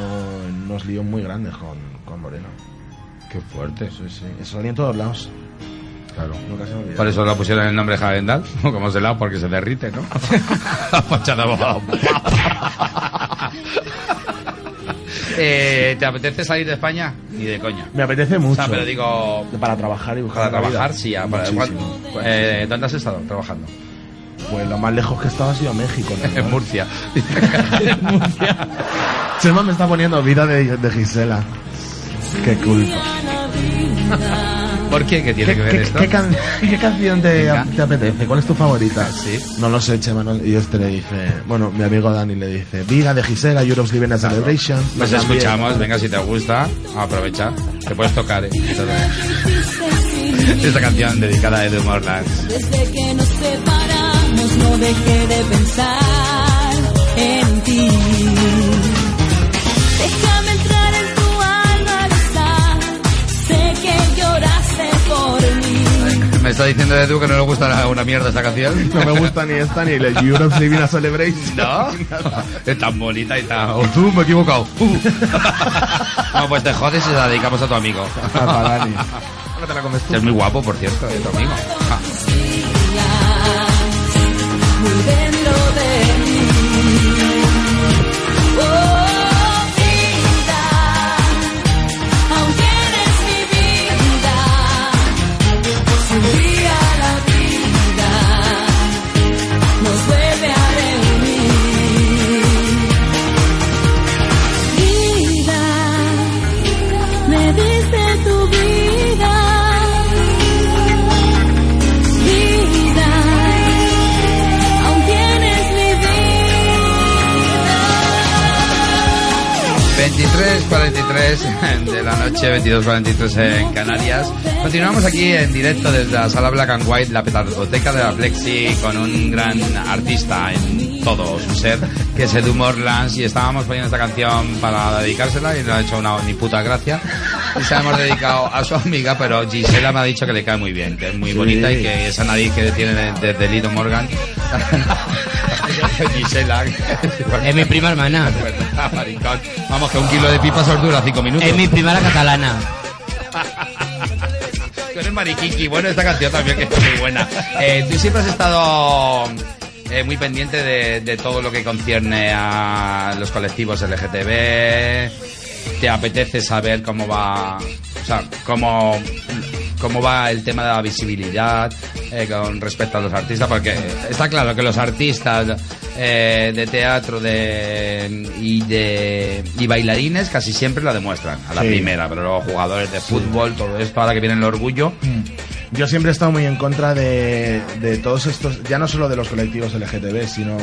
en unos líos muy grandes con, con Moreno. Qué fuerte. Sí, sí. Eso salía en todos lados. Claro. Nunca se me olvida. Por eso le pusieron el nombre Hagendal, como se la porque se derrite, ¿no? La fachada. eh, ¿Te apetece salir de España? Ni de coña. Me apetece O mucho. sea, pero digo, Para trabajar y buscar para la vida. trabajar, sí. a- Para, Muchísimo. ¿cuál- eh, ¿Dónde has estado trabajando? Pues lo más lejos que he estado ha sido México. ¿no? En Murcia. en Murcia. Chema me está poniendo vida de, de Gisela. Qué culpa. ¿Por qué? ¿Qué tiene ¿Qué, que ver qué- esto? qué can- qué canción te, apetece? ¿Cuál es tu favorita? Sí. No lo sé, Chema. no- y este le dice, bueno, mi amigo Dani le dice, Vida de Gisela, Europe's Living a Celebration. Pues También. escuchamos, venga, si te gusta, aprovecha. Te puedes tocar, ¿eh? Esta canción dedicada a Edu Morlands. Desde que nos separamos no dejé de pensar en ti. Está diciendo Edu que no le gusta una mierda esta canción. No me gusta ni esta ni la Europe's Living a Celebration. ¿No? Es tan bonita y tan... Oh, tú, me he equivocado. Uh. no, pues te jodes y la dedicamos a tu amigo. Para Dani. No te la comes tú. Que es muy guapo, por cierto, es tu amigo. Ah. 23.43 de la noche, 22.43 en Canarias. Continuamos aquí en directo desde la sala Black and White, la petardoteca de la Plexi, con un gran artista en todo su ser, que es Edu Morlands, y estábamos poniendo esta canción para dedicársela y no ha hecho una ni puta gracia. Y se la hemos dedicado a su amiga, pero Gisela me ha dicho que le cae muy bien, que es muy Sí. bonita y que esa nariz que tiene desde Lido Morgan. Gisela. Es mi prima hermana. Vamos, que un kilo de pipas os dura cinco minutos. Es mi prima la catalana. Tú eres mariquiqui. Bueno, esta canción también que es muy buena. Eh, tú siempre has estado eh, muy pendiente de, de todo lo que concierne a los colectivos LGTB. ¿Te apetece saber cómo va, o sea, cómo, cómo va el tema de la visibilidad eh, con respecto a los artistas? Porque está claro que los artistas eh, de teatro de, y de y bailarines casi siempre lo demuestran a la Sí. primera, pero los jugadores de fútbol, todo esto, ahora que viene el orgullo, Yo siempre he estado muy en contra de, de todos estos, ya no solo de los colectivos LGTB, sino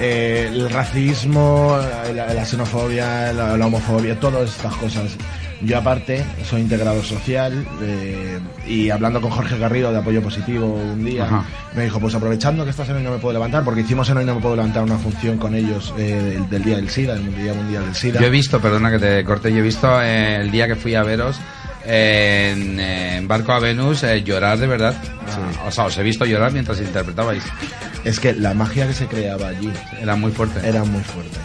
eh, el racismo, la, la xenofobia, la, la homofobia, todas estas cosas. Yo aparte soy integrador social eh, y hablando con Jorge Garrido de Apoyo Positivo un día, Ajá. me dijo, pues aprovechando que estás en Hoy No Me Puedo Levantar, porque hicimos en Hoy No Me Puedo Levantar una función con ellos eh, del, del Día del SIDA, el Día Mundial del SIDA. Yo he visto, perdona que te corte, yo he visto eh, el día que fui a veros en, en Barco a Venus eh, llorar de verdad. Ah, o sea, os he visto llorar mientras interpretabais. Es que la magia que se creaba allí Era muy fuerte. era muy fuerte,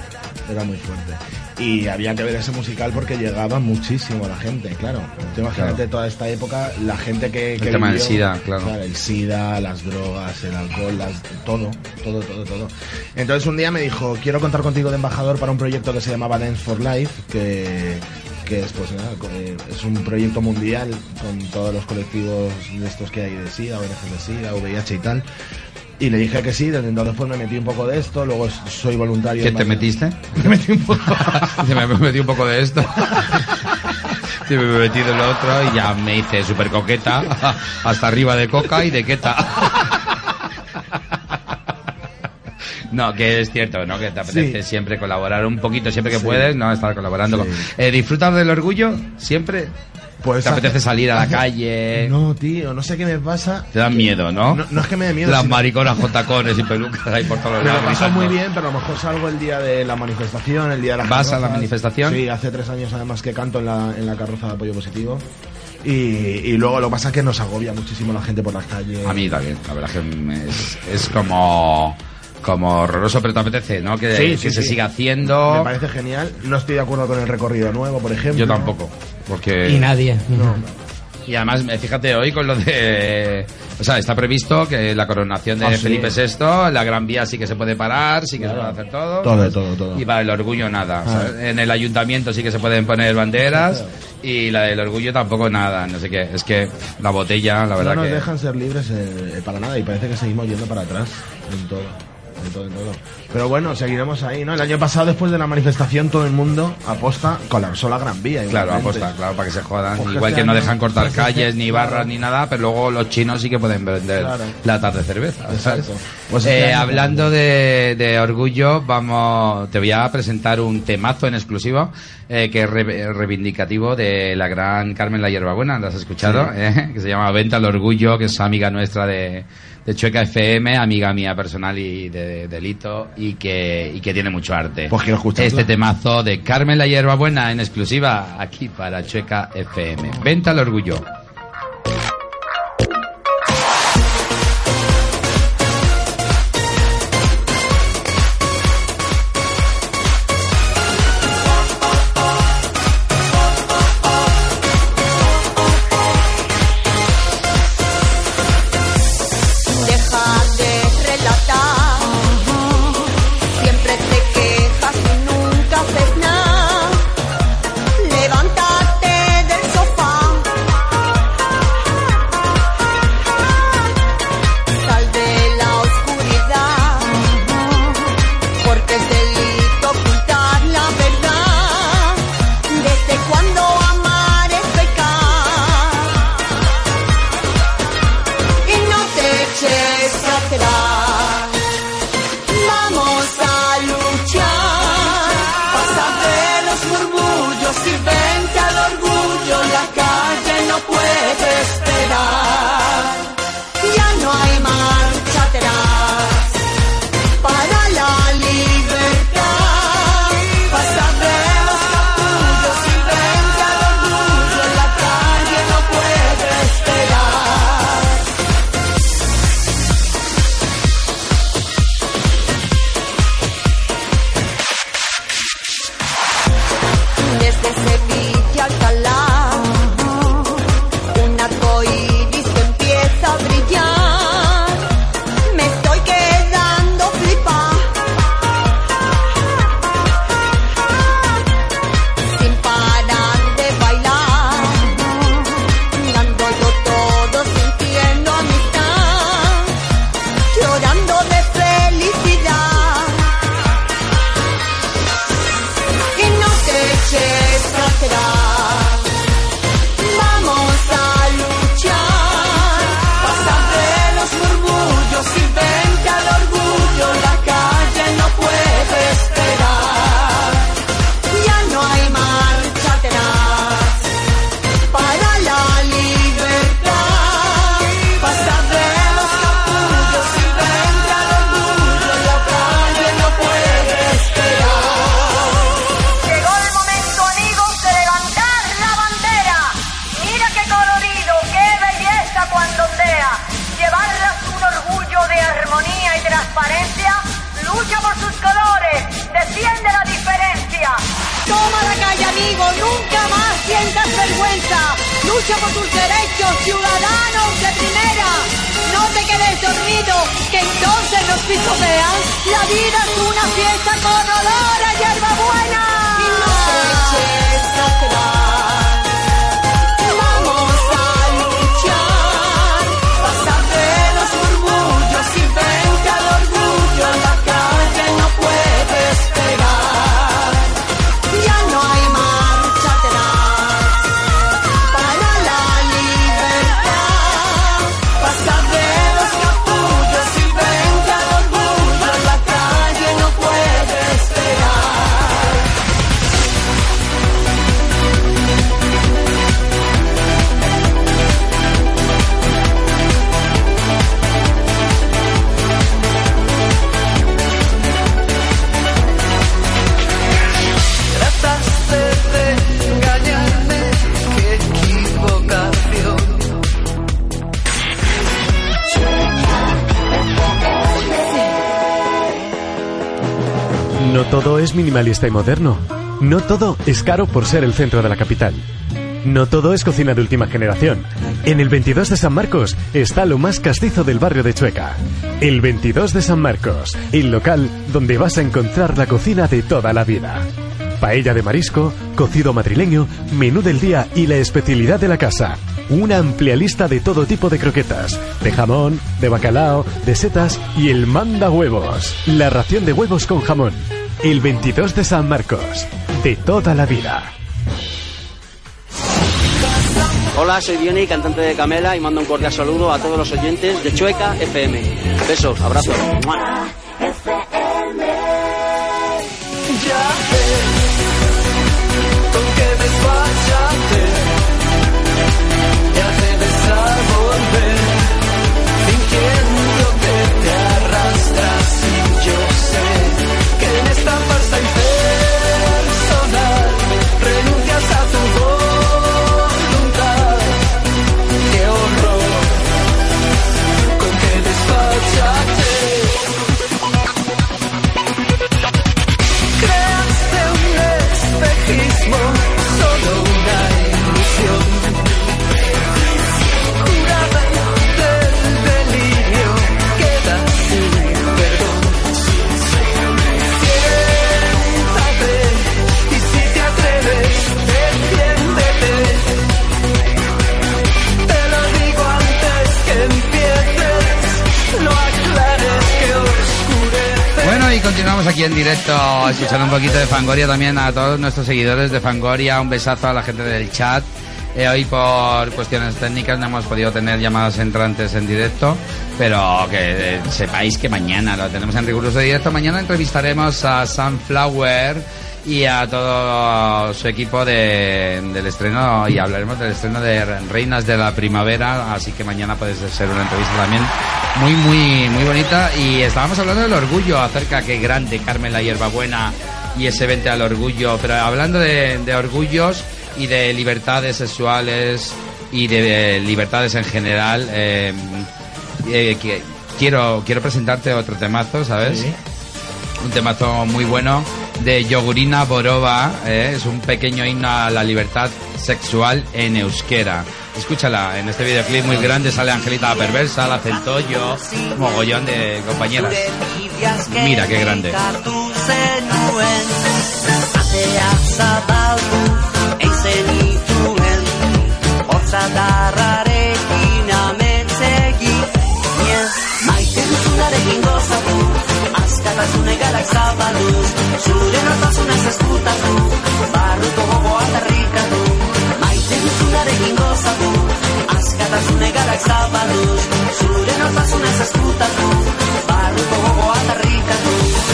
era muy fuerte. Y había que ver ese musical porque llegaba muchísimo a la gente, claro. Tú imagínate Claro. toda esta época, la gente que... El tema del SIDA, claro. El SIDA, las drogas, el alcohol, las- todo, todo, todo, todo. Entonces un día me dijo, quiero contar contigo de embajador para un proyecto que se llamaba Dance for Life, que, que es, pues, nada, es un proyecto mundial con todos los colectivos de estos que hay de SIDA, ONGs de SIDA, VIH y tal. Y le dije que sí, desde entonces pues me metí un poco de esto, luego soy voluntario. ¿Qué te metiste? Me metí un poco. Me metido un poco de esto. Me he metido lo otro y ya me hice súper coqueta. Hasta arriba de coca y de queta. No, que es cierto, ¿no? Que te apetece Sí. siempre colaborar un poquito, siempre que Sí. puedes, ¿no? Estar colaborando. Sí. con- Eh, ¿Disfrutas del orgullo? ¿Siempre? Pues ¿Te apetece salir a la hace- calle? No, tío, no sé qué me pasa. Te dan miedo, ¿no? No, no es que me dé miedo. Las sino- mariconas con tacones y pelucas ahí por todos Me lo lados. gritando. muy bien, pero a lo mejor salgo el día de la manifestación, el día de las ¿Vas a la manifestación? Sí, hace tres años además que canto en la, en la carroza de apoyo positivo. Y, y luego lo que pasa es que nos agobia muchísimo la gente por las calles. A mí también, la verdad que es, es como, como horroroso, pero te apetece, ¿no? Que, Sí, que sí, se sí. siga haciendo. Me parece genial. No estoy de acuerdo con el recorrido nuevo, por ejemplo. Yo tampoco, porque... Y nadie. Y además, fíjate hoy con lo de... O sea, está previsto que la coronación de Ah. Felipe VI, la Gran Vía sí que se puede parar, sí que se puede hacer todo. Todo, todo, todo. Y para el orgullo nada. Ah. En el ayuntamiento sí que se pueden poner banderas y la del orgullo tampoco nada. No sé qué. Es que la botella, la verdad no nos que... dejan ser libres eh, para nada y parece que seguimos yendo para atrás en todo. De todo, de todo. Pero bueno, seguiremos ahí, ¿no? El año pasado, después de la manifestación, todo el mundo aposta colapsó la Gran Vía. Claro, igualmente. aposta, claro, para que se jodan. Porque Igual este que no año- dejan cortar pues, calles, ni este- barras, ni nada, pero luego los chinos sí que pueden vender Claro. latas de cerveza. ¿sabes? Exacto. Pues este Eh, hablando de, de orgullo, vamos, te voy a presentar un temazo en exclusivo eh, que es re- reivindicativo de la gran Carmen La Hierbabuena, ¿lo has escuchado? Sí. Eh, que se llama Venta al Orgullo, que es amiga nuestra de, de Chueca FM, amiga mía personal y de delito, y que, y que tiene mucho arte. Pues quiero escucharla. Este temazo de Carmen La Hierbabuena en exclusiva aquí para Chueca FM. Venta al Orgullo. Minimalista y moderno. No todo es caro por ser el centro de la capital. No todo es cocina de última generación. En el 22 de San Marcos está lo más castizo del barrio de Chueca. El 22 de San Marcos, el local donde vas a encontrar la cocina de toda la vida. Paella de marisco, cocido madrileño, menú del día y la especialidad de la casa. una amplia lista de todo tipo de croquetas, de jamón, de bacalao, de setas y el manda huevos, la ración de huevos con jamón. El 22 de San Marcos, de toda la vida. Hola, soy Diony, cantante de Camela y mando un cordial saludo a todos los oyentes de Chueca FM. Besos, abrazos. Directo, escuchando un poquito de Fangoria también a todos nuestros seguidores de Fangoria. Un besazo a la gente del chat. Eh, hoy por cuestiones técnicas no hemos podido tener llamadas entrantes en directo, pero que eh, sepáis que mañana lo tenemos en riguroso directo. Mañana entrevistaremos a Sunflower y a todo su equipo de- del estreno y hablaremos del estreno de Reinas de la Primavera, así que mañana puede ser una entrevista también muy, muy, muy bonita. Y estábamos hablando del orgullo, acerca que grande Carmen la Hierbabuena y ese vente al orgullo, pero hablando de, de orgullos y de libertades sexuales y de, libertades en general, eh, eh, que- quiero, quiero presentarte otro temazo, ¿sabes? un temazo muy bueno de Yogurina Borova, ¿eh? es un pequeño himno a la libertad sexual en euskera. Escúchala, en este videoclip muy grande sale Angelita la Perversa, la Centollo, mogollón de compañeras. Mira qué grande. batzune gala izabatu Zure nortasuna ez ezkutatu Barruko gogoa tarrikatu Maite duzunarekin gozatu Askatasune gala izabatu Zure nortasuna ez ezkutatu Barruko gogoa tarrikatu.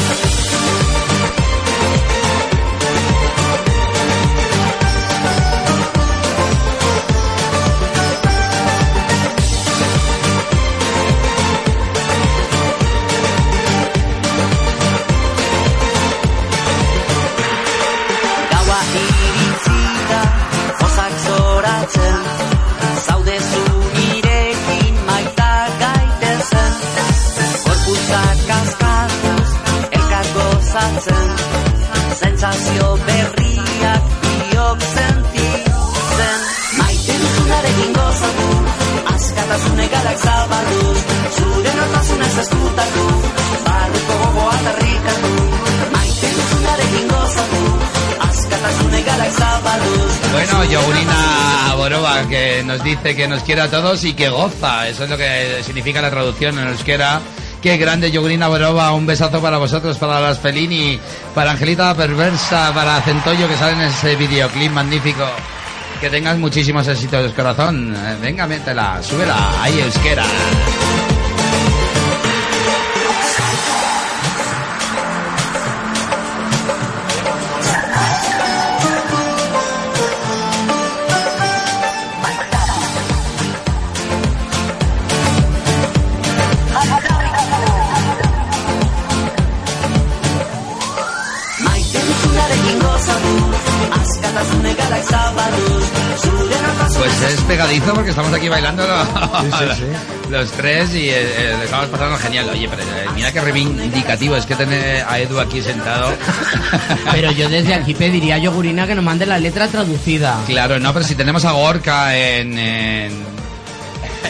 Que nos quiere a todos y que goza, eso es lo que significa la traducción en euskera. Qué grande Yogurina Borova, un besazo para vosotros, para las Felini, para Angelita Perversa, para Centollo que sale en ese videoclip magnífico. Que tengas muchísimos éxitos, corazón. Eh, Venga, métela, súbela, ahí euskera. Pegadizo porque estamos aquí bailando los, los tres y eh, eh, estamos pasando genial. Oye, pero eh, mira qué reivindicativo es que tener a Edu aquí sentado. Pero yo desde aquí pediría a Yogurina que nos mande la letra traducida. Claro, no, pero si tenemos a Gorka en, en,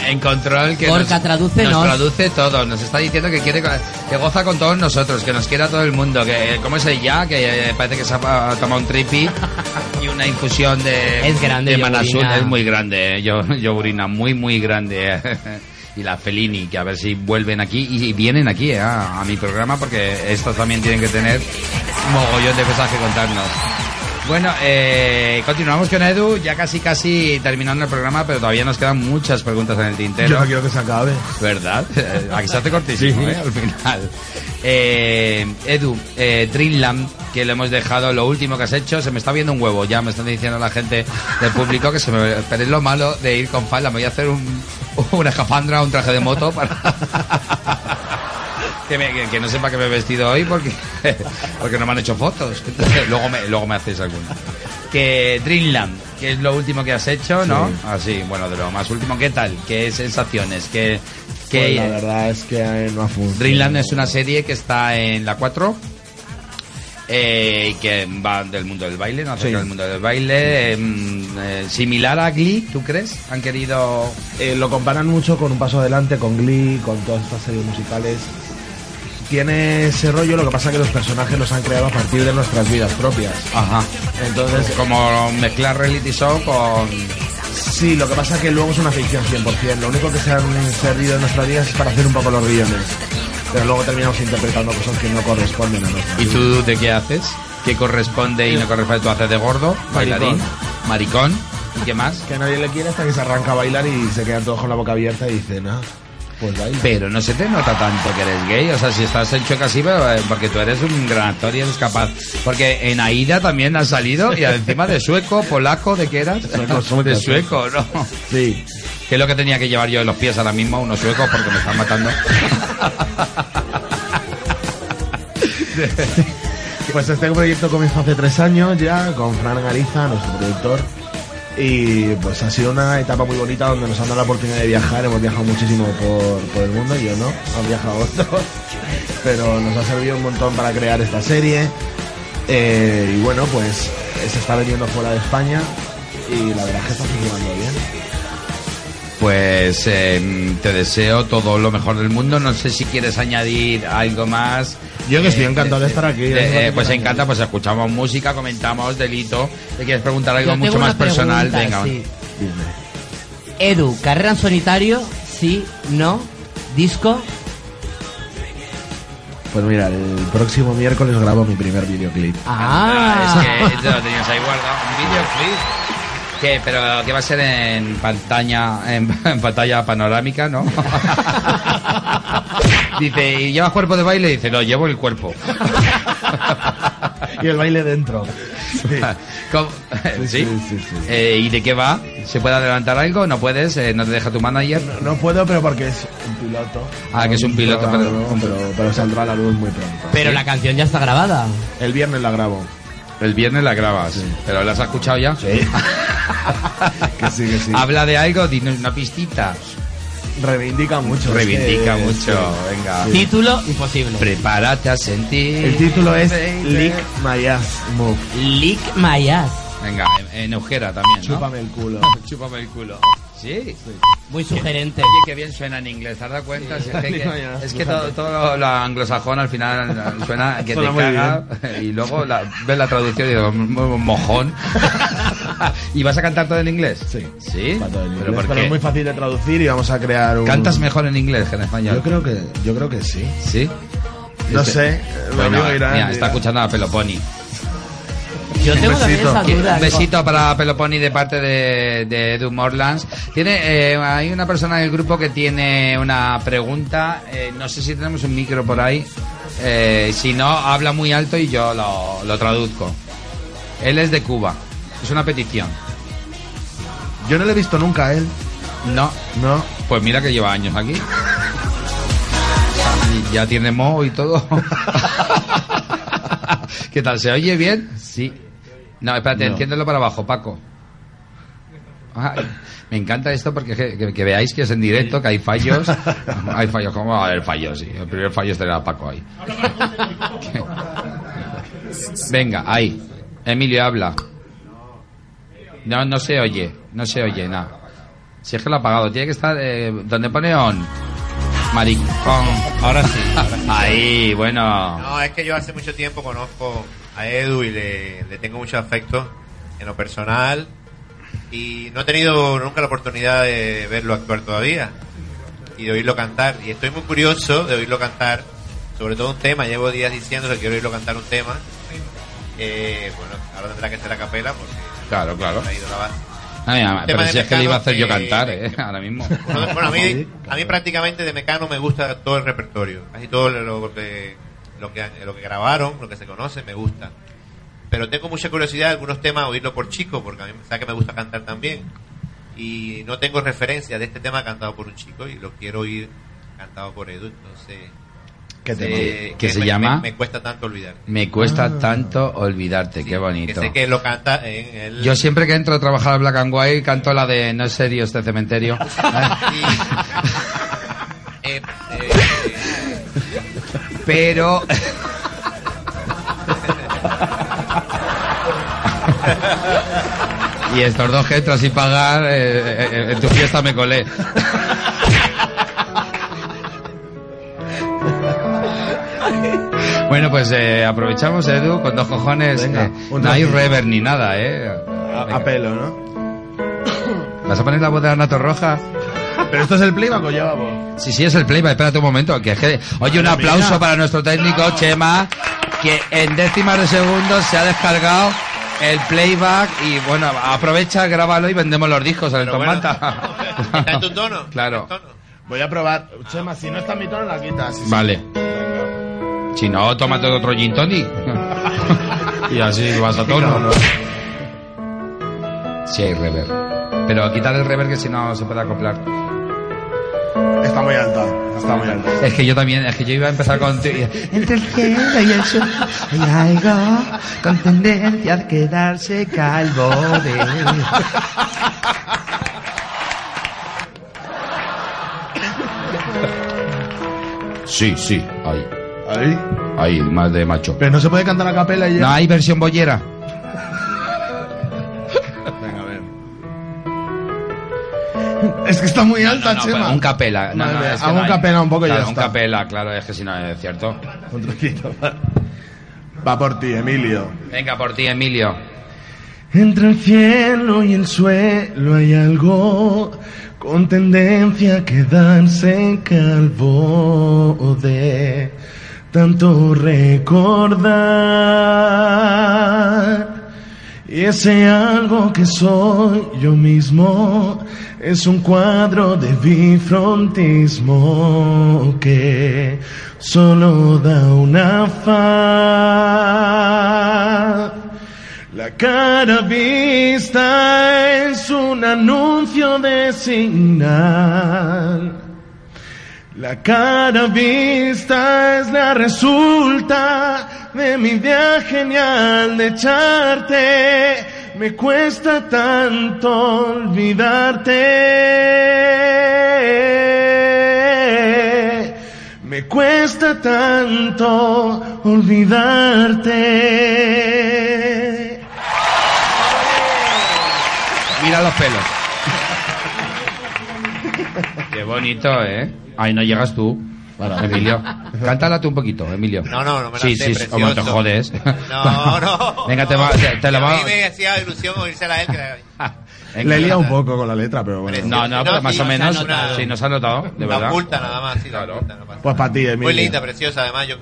en control que Gorka, nos, traduce todo, nos está diciendo que quiere que goza con todos nosotros, que nos quiera todo el mundo, que como es ella, que eh, parece que se ha tomado un tripi y una infusión de, Es grande, de Manasur es muy grande, eh, yo, Urina, muy, muy grande. eh. Y la Felini, que a ver si vuelven aquí y vienen aquí eh, a, a mi programa porque estos también tienen que tener mogollón de cosas que contarnos. Bueno, eh, continuamos con Edu, ya casi casi terminando el programa, pero todavía nos quedan muchas preguntas en el tintero. Yo no quiero que se acabe. ¿Verdad? Eh, Aquí se hace cortísimo, ¿eh? Al final. Eh, Edu, eh, Dreamland, que lo hemos dejado, lo último que has hecho, se me está viendo un huevo. Ya me están diciendo la gente del público que se me... Pero es lo malo de ir con falda. Me voy a hacer un, una escafandra, un traje de moto para... Que, me- que- que no sepa que me he vestido hoy porque, porque no me han hecho fotos. Entonces, luego, me, luego me hacéis alguna. Que Dreamland, que es lo último que has hecho, ¿no? Sí. Así, bueno, de lo más último. ¿Qué tal? ¿Qué sensaciones? ¿Qué, Pues qué- la verdad es que eh, no ha funcionado. Dreamland es una serie que está en la 4 eh, y que va del mundo del baile, no acerca Sí. del mundo del baile. em, eh, similar a Glee, ¿tú crees? Han querido... Eh, lo comparan mucho con un paso adelante, con Glee, con todas estas series musicales. Tiene ese rollo, lo que pasa que los personajes los han creado a partir de nuestras vidas propias. Ajá. Entonces, Como mezclar reality show con... sí, lo que pasa que luego es una ficción 100%. Lo único que se han servido en nuestras vidas es para hacer un poco los guiones. Pero luego terminamos interpretando cosas que no corresponden a nuestras ¿Y tú de qué haces? ¿Qué corresponde y no corresponde? ¿Tú haces de gordo? ¿Bailarín? ¿Maricón? ¿Y qué más? Que nadie le quiere hasta que se arranca a bailar y se quedan todos con la boca abierta y dicen, ah, pues baila. Pero no se te nota tanto que eres gay, o sea, si estás así, pero, eh, porque tú eres un gran actor y eres capaz. Porque en Aida también has salido y encima de sueco, polaco, ¿de qué eras? De sueco, ¿no? Sí. Que es lo que tenía que llevar yo en los pies ahora mismo, unos suecos, porque me están matando. Pues este proyecto comenzó hace tres años ya con Fran Galiza, nuestro productor. Y pues ha sido una etapa muy bonita donde nos han dado la oportunidad de viajar. Hemos viajado muchísimo por, por el mundo, yo no, han viajado otros. Pero nos ha servido un montón para crear esta serie. Eh, y bueno, pues se está vendiendo fuera de España y la verdad es que está funcionando bien. Pues eh, te deseo todo lo mejor del mundo. No sé si quieres añadir algo más. Yo que estoy Eh, encantado de estar aquí. Eh, eh, pues encanta, pues escuchamos música, comentamos delito. ¿Te quieres preguntar algo Yo mucho más personal? pregunta, Venga. sí. Edu, carrera en solitario, sí, no, disco. Pues mira, el próximo miércoles grabo mi primer videoclip. Ah, es que lo tenías ahí guardado. Un videoclip. ¿Qué? Pero que va a ser en pantalla, en, en pantalla panorámica, ¿no? Dice, ¿y llevas cuerpo de baile? Dice, no, llevo el cuerpo. y el baile dentro. Sí. ¿Cómo? ¿Sí? Eh, ¿Y de qué va? ¿Se puede adelantar algo? ¿No puedes? Eh, ¿No te deja tu manager? No puedo, pero porque es un piloto. Ah, que es un piloto, pero- pero, pero saldrá a la luz muy pronto. pero la canción ya está grabada. El viernes la grabo. El viernes la grabas. ¿Pero la has escuchado ya? Sí. Que sí, que sí. Habla de algo, dinos una pistita. Reivindica mucho. es Reivindica que- mucho, sí. venga. Título, imposible. Prepárate a sentir. El título es. Lick My Ass Move. Lick my ass. Venga, en, en euskera también, ¿no? Chúpame el culo. Chúpame el culo. ¿Sí? Muy sugerente. Oye, qué bien suena en inglés, ¿te has dado cuenta? Si es que, que- es que todo, todo lo, lo anglosajón al final suena que Suena te muy caga y luego la, ves la traducción y digo, "Mo- mojón. ¿Y vas a cantar todo en inglés? Sí. ¿Sí? Para todo en ¿Pero inglés, es muy fácil de traducir y vamos a crear un... ¿Cantas mejor en inglés que en español? Yo creo que, yo creo que sí. ¿Sí? No Este- sé. mi Bueno, mira, está escuchando a Peloponi. Yo tengo también besito. esa duda. Un besito para Peloponi de parte de, de Edu Morlands. Tiene, eh, hay una persona en el grupo que tiene una pregunta. eh, no sé si tenemos un micro por ahí. Eh, si no, habla muy alto y yo lo, lo traduzco. Él es de Cuba. Es una petición. Yo no le he visto nunca a él. No. No. Pues mira que lleva años aquí. Y ya tiene mo y todo. ¿Qué tal? ¿Se oye bien? Sí. No, espérate, No. enciéndelo para abajo, Paco. Ay, me encanta esto porque que, que- que veáis que es en directo, que hay fallos. Hay fallos, ¿cómo va a haber fallos? Sí, el primer fallo es tener a Paco ahí. Venga, ahí. Emilio, habla. No, no se oye, no se oye nada. Si es que lo ha apagado, tiene que estar eh, donde pone on. Maricón. Ahora sí. ahora sí. Ahí, bueno. No, es que yo hace mucho tiempo conozco a Edu y le, le tengo mucho afecto. en lo personal y no he tenido nunca la oportunidad de verlo actuar todavía y de oírlo cantar. Y estoy muy curioso de oírlo cantar, sobre todo un tema. Llevo días diciendo que quiero oírlo cantar un tema. Eh, bueno, ahora tendrá que ser a capela porque Claro, claro. ha ido la base. Ay, ama, Tema pero si es que le iba a hacer yo cantar, que- ¿eh? Ahora mismo. Bueno, bueno, a, mí, a mí prácticamente de Mecano me gusta todo el repertorio. Casi todo lo que, lo que, lo que grabaron, lo que se conoce, me gusta. Pero tengo mucha curiosidad de algunos temas oírlo por chico, porque a mí sabe que me gusta cantar también. Y no tengo referencia de este tema cantado por un chico y lo quiero oír cantado por Edu. Entonces, ¿Qué eh, tema? ¿Qué se me- llama? Me, me cuesta tanto olvidar. Me cuesta tanto olvidarte, qué bonito. Que sé que lo canta en el... Yo siempre que entro a trabajar a Black and White canto la de No es serio este cementerio. Eh, eh, Pero y estos dos que entro sin pagar, eh, eh, en tu fiesta me colé. Bueno, pues eh, aprovechamos, Edu, con dos cojones. Venga, eh, no hay rever ni nada, ¿eh? A, a pelo, ¿no? ¿Vas a poner la voz de la Nato Roja? Pero esto es el playback o lleva voz. Sí, sí, es el playback. Espérate un momento. Que es que... Oye, un aplauso para nuestro técnico, Chema, que en décimas de segundos se ha descargado el playback y bueno, aprovecha, grábalo y vendemos los discos en el bueno, Tomata. ¿Está en tu tono? Claro. Voy a probar. Chema, si no está en mi tono, la quitas. Sí, sí. Vale. Si no, tómate otro gin tonic. y así vas a tono. Sí hay reverb. Pero quitar el reverb que si no se puede acoplar. Está muy alta. Está muy alta. Es que yo también, es que yo iba a empezar con... Entre el cielo y el sol hay algo con tendencia a quedarse calvo de... Sí, sí, ahí. ¿Ahí? Ahí, más de macho. Pero no se puede cantar a capela y ya. No hay versión bollera. Es que está muy alta, No, Chema. pero un capela. No, no, es que hago no un capela un poco Claro, ya un está. capela, claro, es que si no es cierto. Un va. Va por ti, Emilio. Venga, por ti, Emilio. Entre el cielo y el suelo hay algo con tendencia a quedarse calvo de tanto recordar. Y ese algo que soy yo mismo es un cuadro de bifrontismo que solo da una faz. La cara vista es un anuncio de señal. La cara vista es la resulta de mi idea genial de echarte. Me cuesta tanto olvidarte. Me cuesta tanto olvidarte. Mira los pelos. Qué bonito, ¿eh? Ahí no llegas tú. Emilio. Cántala tú un poquito, Emilio. No, no, no me la Sí, sé, sí, como te jodes. No, no. Venga, te, va, te, te lo a mí me hacía ilusión oírsela a él. Que... Venga. Le he liado un poco con la letra, pero bueno. No, no, pero más o menos. Sí, nos ha notado, de La verdad. oculta nada más, sí, la oculta, no pasa. Pues para ti, Emilio. Muy linda, preciosa, además yo...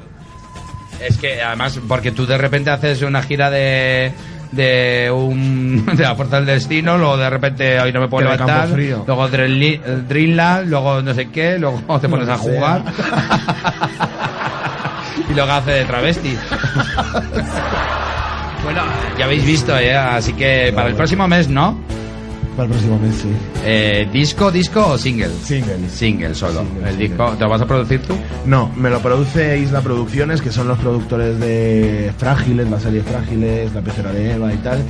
Es que además, porque tú de repente haces una gira de de un de la fuerza del destino, luego de repente hoy no me puedo levantar, Frío. luego eh, Dreamland, luego no sé qué, luego te pones a sea. jugar y luego hace de travesti. bueno, ya habéis visto, ¿eh? así que para el próximo mes, ¿no? Para el próximo mes, sí. Eh, ¿Disco, disco o single? Single. Single solo. el disco, ¿te lo vas a producir tú? No, me lo produce Isla Producciones, que son los productores de Frágiles, la serie Frágiles, La Pecera de Eva y tal.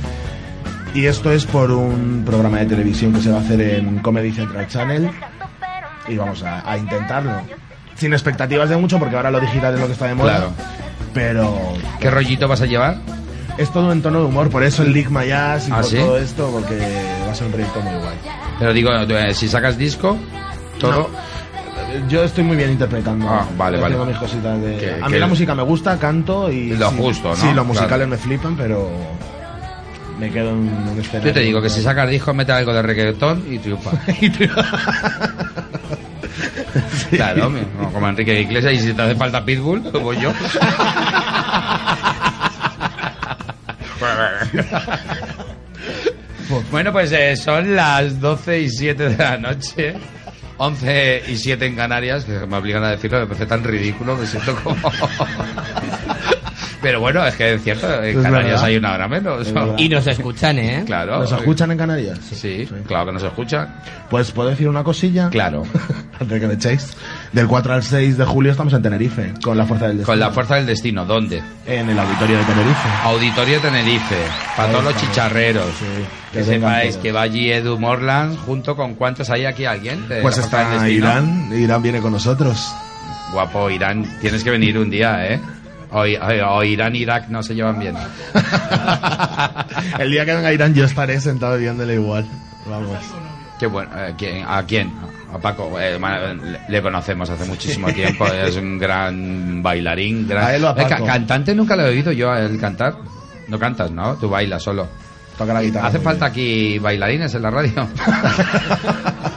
Y esto es por un programa de televisión que se va a hacer en Comedy Central Channel. Y vamos a, a intentarlo. Sin expectativas de mucho, porque ahora lo digital es lo que está de moda. Claro. Pero ¿Qué rollito vas a llevar? es todo en tono de humor, por eso el Ligma Jazz y ¿Ah, por sí? todo esto, porque a ser un proyecto muy guay. Pero digo, eh, si sacas disco, todo... Yo estoy muy bien interpretando. Ah, vale, Yo vale. Tengo mis cositas de... Que- a mí que- la música me gusta, canto y... Lo sí, justo, ¿no? Sí, los musicales Claro. me flipan, pero... me quedo en un. Yo te digo que si sacas disco, mete algo de reggaetón y triunfa. Claro, mi- no, como Enrique Iglesias, y si te hace falta Pitbull, como yo. bueno, pues eh, son las 12 y 7 de la noche. 11 y 7 en Canarias, que me obligan a decirlo, me parece tan ridículo, me siento como... Pero bueno, es que es cierto, en Es Canarias verdad. hay una hora menos. Y nos escuchan, ¿eh? Claro. ¿Nos escuchan en Canarias? Sí, claro que nos escuchan. Pues puedo decir una cosilla. Claro. Antes de que me echéis. Del 4 al 6 de julio estamos en Tenerife, con la fuerza del destino. Con la fuerza del destino, ¿dónde? En el auditorio de Tenerife. Auditorio Tenerife, para todos los chicharreros. que sepáis todos. que va allí Edu Morland junto con cuántos hay aquí alguien. de Pues está Destino? Irán. Irán viene con nosotros. Guapo, Irán, tienes que venir un día, ¿eh? O, o- o Irán Irak no se llevan bien. El día que venga Irán yo estaré sentado viéndole igual. Vamos. Qué bueno. eh, ¿quién- ¿A quién? A Paco. eh, le, conocemos hace muchísimo tiempo. es un gran bailarín. Gran... A a Eh, ca- cantante nunca lo he oído yo a él cantar. No cantas, ¿no? Tú bailas solo. Toca la guitarra. ¿Hace falta aquí bailarines en la radio?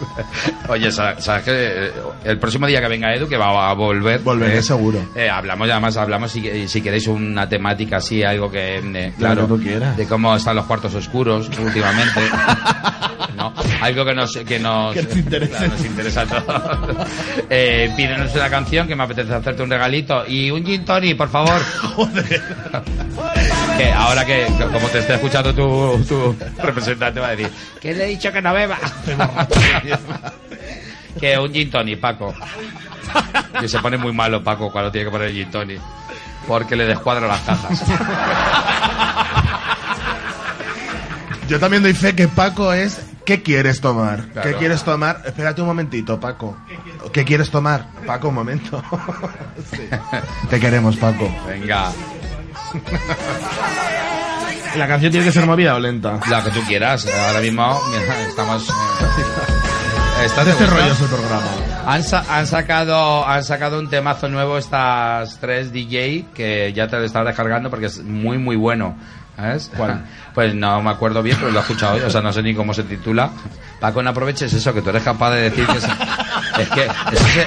Oye, sa- ¿sabes que eh, El próximo día que venga Edu, que va a volver. Volveré, eh, seguro. eh, hablamos, además, hablamos si, si queréis una temática así, algo que. eh, claro, tú quieras. de cómo están los cuartos oscuros últimamente. ¿no? Algo que nos, que nos, Que te interese. claro, nos interesa a todos. Eh, pídenos una canción que me apetece hacerte un regalito. Y un gin tonic, por favor. que ahora que, como te esté escuchando tu, tu representante va a decir que le he dicho que no beba. que un gin tonic, Paco. Que se pone muy malo Paco cuando tiene que poner el gin tonic. Porque le descuadra las cajas. Yo también doy fe que Paco es ¿qué quieres tomar? Claro. ¿Qué quieres tomar? Espérate un momentito, Paco. ¿Qué quieres tomar? Paco, un momento. Sí. Te queremos, Paco. Venga. ¿La canción tiene que ser movida o lenta? La que tú quieras. Ahora mismo mira, estamos. eh, ¿Estás De este rollo es el programa. Han, sa- han sacado han sacado un temazo nuevo estas tres DJ que ya te lo estaba descargando porque es muy muy bueno. ¿Sabes? Pues no me acuerdo bien, pero lo he escuchado hoy, o sea, no sé ni cómo se titula. Paco, no aproveches eso, que tú eres capaz de decir que es que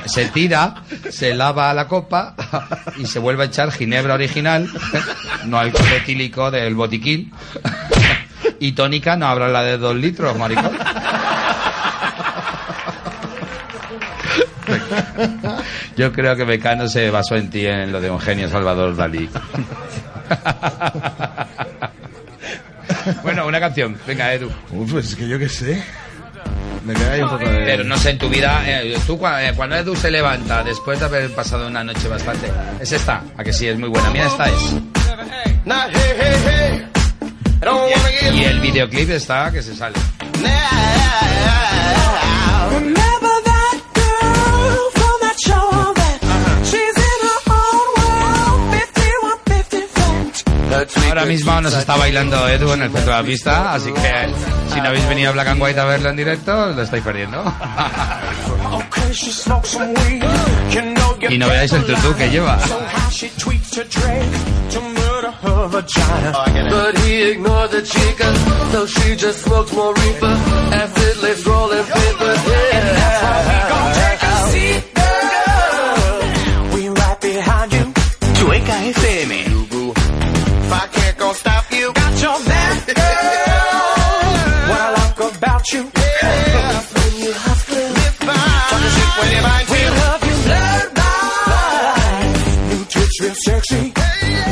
se, tira, se lava la copa y se vuelve a echar ginebra original, no alcohol etílico del botiquín, y tónica no habrá la de dos litros, maricón. Yo creo que Mecano se basó en ti en lo de un genio Salvador Dalí. bueno, una canción. Venga, Edu. Uf, pues es que yo qué sé. Me queda ahí un poco de... Pero no sé, en tu vida, eh, tú cua- eh, cuando Edu se levanta después de haber pasado una noche bastante, es esta, a que sí, es muy buena. Mira, esta es. Y el videoclip está que se sale. Ahora mismo nos está bailando Edu en el centro de la pista, así que si no habéis venido a Black and White a verlo en directo, lo estáis perdiendo. Y no veáis el tutú que lleva. So how she tweaks her drink to murder her vagina. But he ignored the chica, so she just smoked more reefer. Acid lips rolling paper, yeah. That's why we gon' take a seat, girl. We right behind you. Chueca FM. If I can't go stop you, got your back, girl. What I like about you, yeah. When you hustling, talking shit when you mind We love you, blurred by new tricks, real sexy.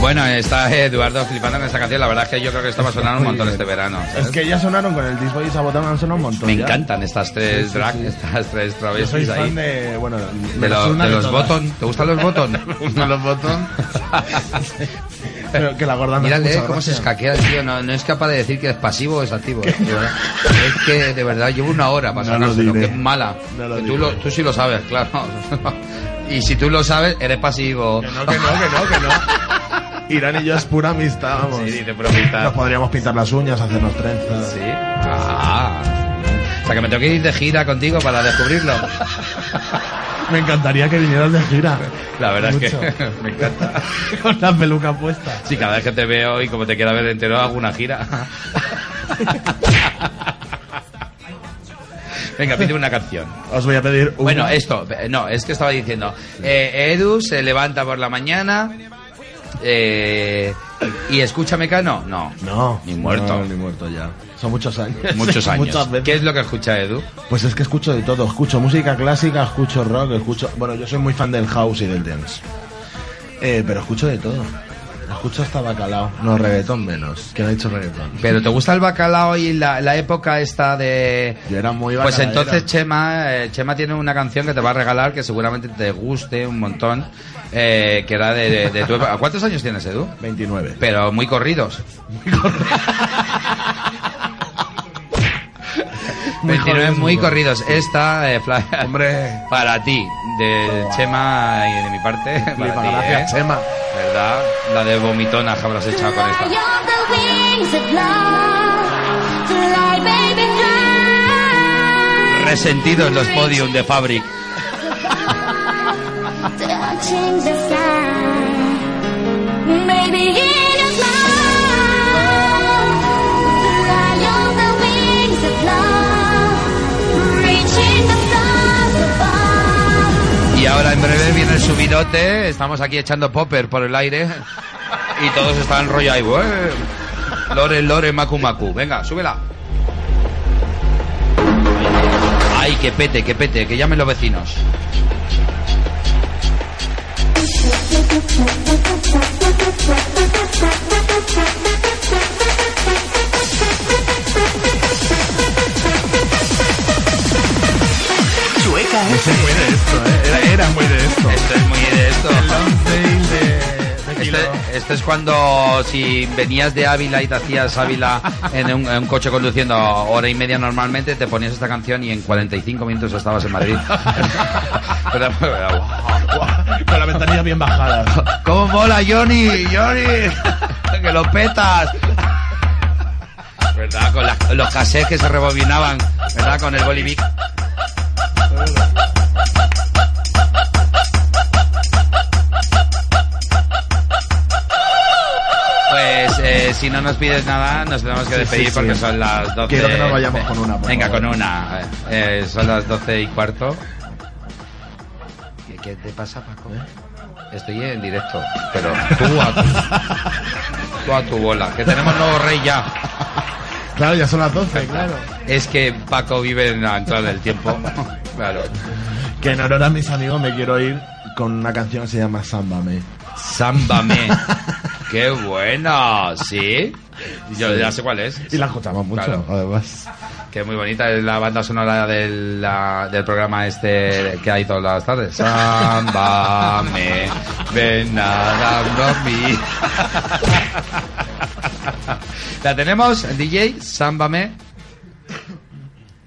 Bueno, está Eduardo flipando con esta canción. La verdad es que yo creo que esto va a sonar un montón este verano. ¿sabes? Es que ya sonaron con el disco y Sabotón han sonado un montón. Me ya. encantan estas tres Sí, sí, drag, sí. estas tres Yo soy travestis ahí. fan de, bueno, De, lo- los todas. botón. ¿Te gustan los botón? Me gustan los botón. Pero que la gorda Mírale mucha cómo se escaquea el tío. No, no es capaz de decir que es pasivo o es activo. eh, verdad. Es que de verdad llevo una hora para No sacárselo. Que es mala. No lo Que tú, lo- tú sí lo sabes, claro. y si tú lo sabes, eres pasivo. Que no, que no, que no, que no. Irán y yo es pura amistad, vamos. Sí, dice pura amistad. Nos podríamos pintar las uñas, hacernos trenzas. Sí. Ah. O sea que me tengo que ir de gira contigo para descubrirlo. Me encantaría que vinieras de gira. La verdad es que me encanta. Con la peluca puesta. Sí, cada vez que te veo y como te quiera ver entero, hago una gira. Venga, pide una canción. Os voy a pedir una. Bueno, esto, no, es que estaba diciendo, eh, Edu se levanta por la mañana eh, y escucha Mecano. No, No. Ni muerto. No, ni muerto ya. Son muchos años. muchos años. Muchas veces. ¿Qué es lo que escucha Edu? Pues es que escucho de todo. Escucho música clásica, escucho rock, escucho... Bueno, yo soy muy fan del house y del dance. Eh, pero escucho de todo. Escucho hasta bacalao. No, reggaetón menos. Que no he dicho reggaetón. Pero ¿te gusta el bacalao y la, la época esta de... Yo era muy Pues bacalaera. entonces Chema, eh, Chema tiene una canción que te va a regalar que seguramente te guste un montón, eh, que era de, de- de tu época. ¿Cuántos años tienes, Edu? 29. Pero muy corridos. Muy 29 corridos, muy muy corridos. Esta, eh, Fla- Hombre. para ti, de Chema y de mi parte. Para Flipa, ti, gracias, ¿eh? Chema. ¿Verdad? La de vomitona que habrás echado con esta. Resentidos los podium de Fabric. Y ahora en breve viene el subidote. Estamos aquí echando popper por el aire. Y todos están rollo ahí. Lore, lore, macu, macu. Venga, súbela. Ay, que pete, que pete, que llamen los vecinos. Chueca Ese es muy de esto, ¿eh? Era, era muy de esto. Esto es muy de esto. El. Este, este es cuando si venías de Ávila y te hacías Ávila en un, en un coche conduciendo hora y media normalmente, te ponías esta canción y en 45 minutos estabas en Madrid. Pero- pero- Con la ventanilla bien bajada. ¿Cómo mola, Johnny? Johnny, que lo petas. ¿Verdad? Con la- los cassettes que se rebobinaban, ¿verdad? Con el bolivic. Pues eh, si no nos pides nada, nos tenemos que Sí, despedir sí, porque sí. son las 12. Quiero que nos vayamos con una, por Venga, favor. con una. Eh, son las 12 y cuarto. ¿Qué, qué te pasa, Paco? Estoy en directo, pero tú a tu, tú a tu bola, que tenemos nuevo rey ya. Claro, ya son las 12, claro. Es que Paco vive en la entrada del tiempo. Claro. Que en honor a mis amigos me quiero ir con una canción que se llama Sámbame. Sámbame. Qué buena, ¿sí? Yo ya sé cuál es. Y la escuchamos mucho, Claro. además. Que es muy bonita, es la banda sonora del, la- del programa este que hay todas las tardes. Sámbame, ven a mí. ¿La tenemos, DJ? Sámbame.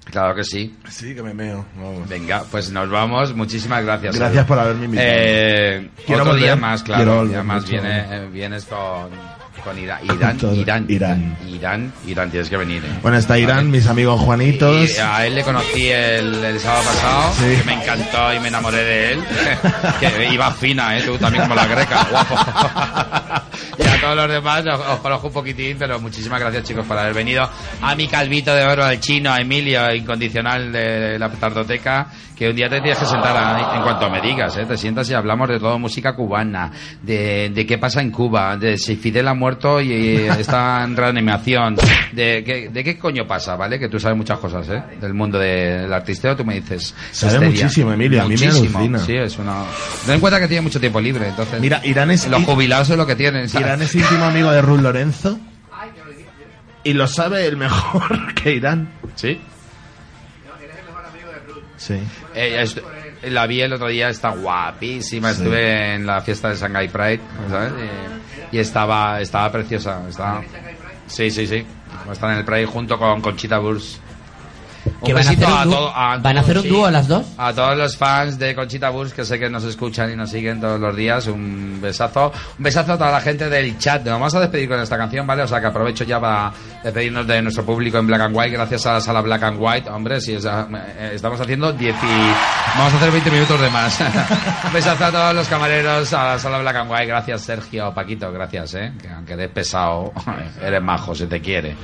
Claro que sí. Sí, que me meo. vamos. Venga, pues nos vamos. Muchísimas gracias. Gracias por haberme invitado. Eh, Quiero otro día volver. más, Quiero claro. volver Y además mucho. viene, eh, vienes con, con Irán. Irán, Todo. Irán, Irán. Irán, Irán, tienes que venir. eh. Bueno, está Irán, mis amigos Juanitos. Y a él le conocí el, el sábado pasado, Sí. que me encantó y me enamoré de él. que iba fina, ¿eh? Tú también como la greca, guapo. y todos los demás os, os conozco un poquitín, pero muchísimas gracias chicos por haber venido. A mi calvito de oro, al chino, a Emilio, incondicional de la tardoteca, que un día te tienes que sentar a- en cuanto me digas, ¿eh? Te sientas y hablamos de todo, música cubana, de, de qué pasa en Cuba, de si Fidel ha muerto y está en reanimación, de, de qué coño pasa, ¿vale? Que tú sabes muchas cosas, ¿eh? Del mundo del artisteo, tú me dices. Sabe histeria. muchísimo, Emilio, a mí me Muchísimo, alucina. Sí, es una... Ten en cuenta que tiene mucho tiempo libre, entonces... Mira, Irán es, Los jubilados es lo que tienen, ¿sabes? Irán es íntimo amigo de Ruth Lorenzo. Y lo sabe el mejor que Irán. ¿Sí? Sí. La vi el otro día, está guapísima. Sí. Estuve en la fiesta de Shanghai Pride, ¿sabes? Y, y estaba, estaba preciosa. Estaba... Sí, sí, sí. Está en el Pride junto con Conchita Wurst. Un Que van a besito hacer un a, dúo- todo- a ¿Van a hacer un sí. dúo las dos? A todos los fans de Conchita Burs que sé que nos escuchan y nos siguen todos los días, un besazo. Un besazo a toda la gente del chat. Nos vamos a despedir con esta canción, ¿vale? O sea que aprovecho ya para despedirnos de nuestro público en Black and White, gracias a la sala Black and White. Hombre, si es- eh, estamos haciendo 10 y... Vamos a hacer 20 minutos de más. un besazo a todos los camareros, a la sala Black and White. Gracias, Sergio, Paquito, gracias, ¿eh? Que aunque eres pesado, eres majo, se te quiere.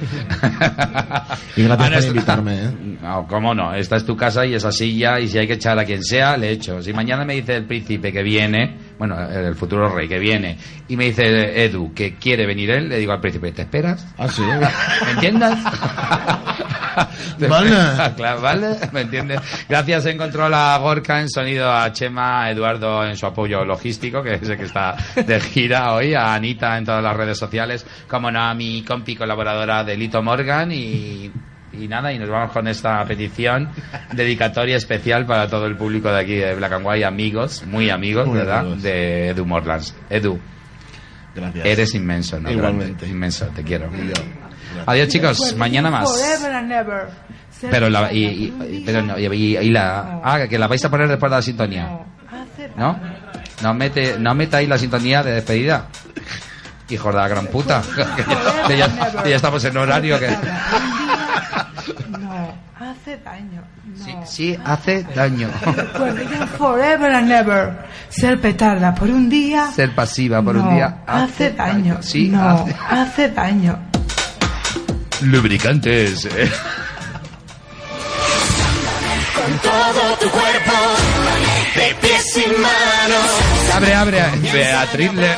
Y gracias por invitarme, ¿eh? No, cómo no. Esta es tu casa y esa silla y si hay que echar a quien sea, le echo. Si mañana me dice el príncipe que viene, bueno, el futuro rey que viene, y me dice Edu que quiere venir él, le digo al príncipe, ¿te esperas? Ah, sí. ¿Me entiendes? Vale. Claro, vale, ¿me entiendes? Gracias en control a Gorka, en sonido a Chema, a Eduardo en su apoyo logístico, que es el que está de gira hoy, a Anita en todas las redes sociales, como no a mi compi colaboradora de Lito Morgan y y nada, y nos vamos con esta petición dedicatoria especial para todo el público de aquí de Black and White, amigos, muy amigos, Muy ¿verdad? amigos. De Edu Morlands. Edu, Gracias. eres inmenso, ¿no? Igualmente. Grande, inmenso, te quiero. Adiós chicos, mañana más. Pero la, y, y- pero no, y, y- la, ah, que la vais a poner después de la sintonía, ¿no? No mete, no metáis la sintonía de despedida. Hijos de la gran puta. Que ya, que ya- que ya estamos en horario que hace daño. No. sí hace daño. Forever and ever. Ser petarda por un día. Ser pasiva por un día hace daño. Sí, no, hace- hace daño. Lubricantes. eh. Con todo tu cuerpo, de pies y manos. Abre, abre, Beatriz Le-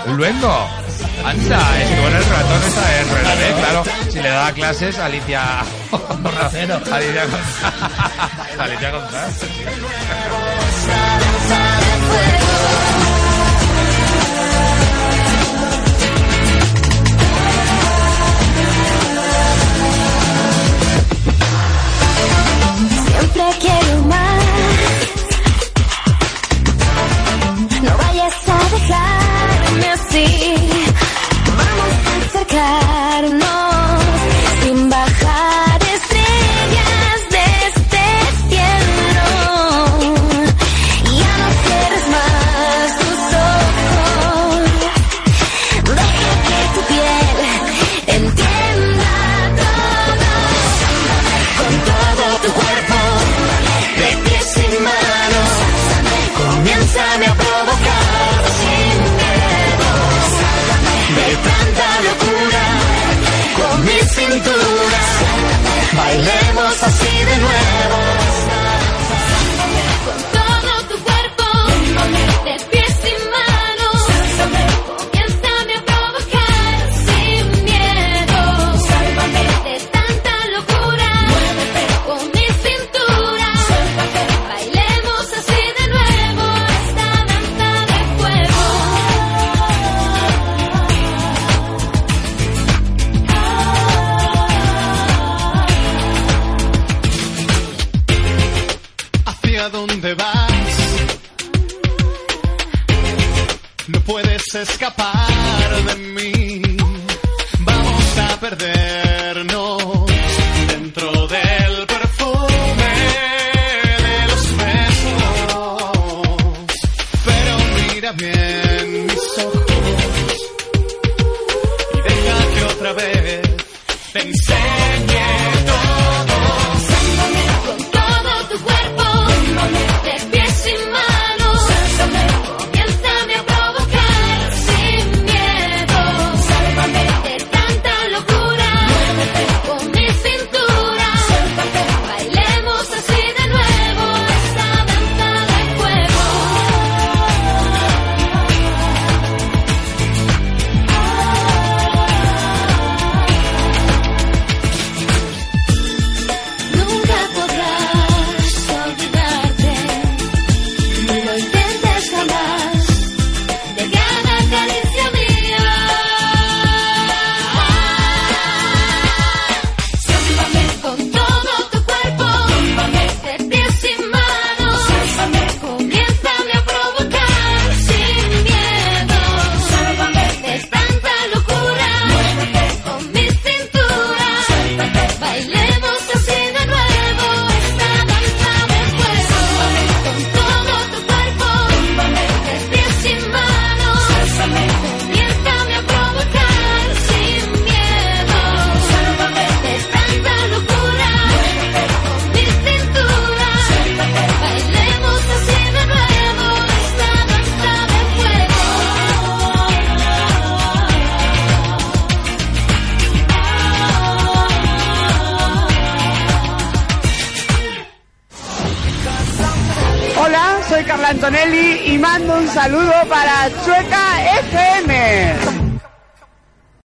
Anda, estuvo en el ratón esa de RLB, claro. Si le daba clases, Alicia. Alicia González. Alicia González. Siempre quiero más. No vayas a dejarme así. Vamos a acercarnos sin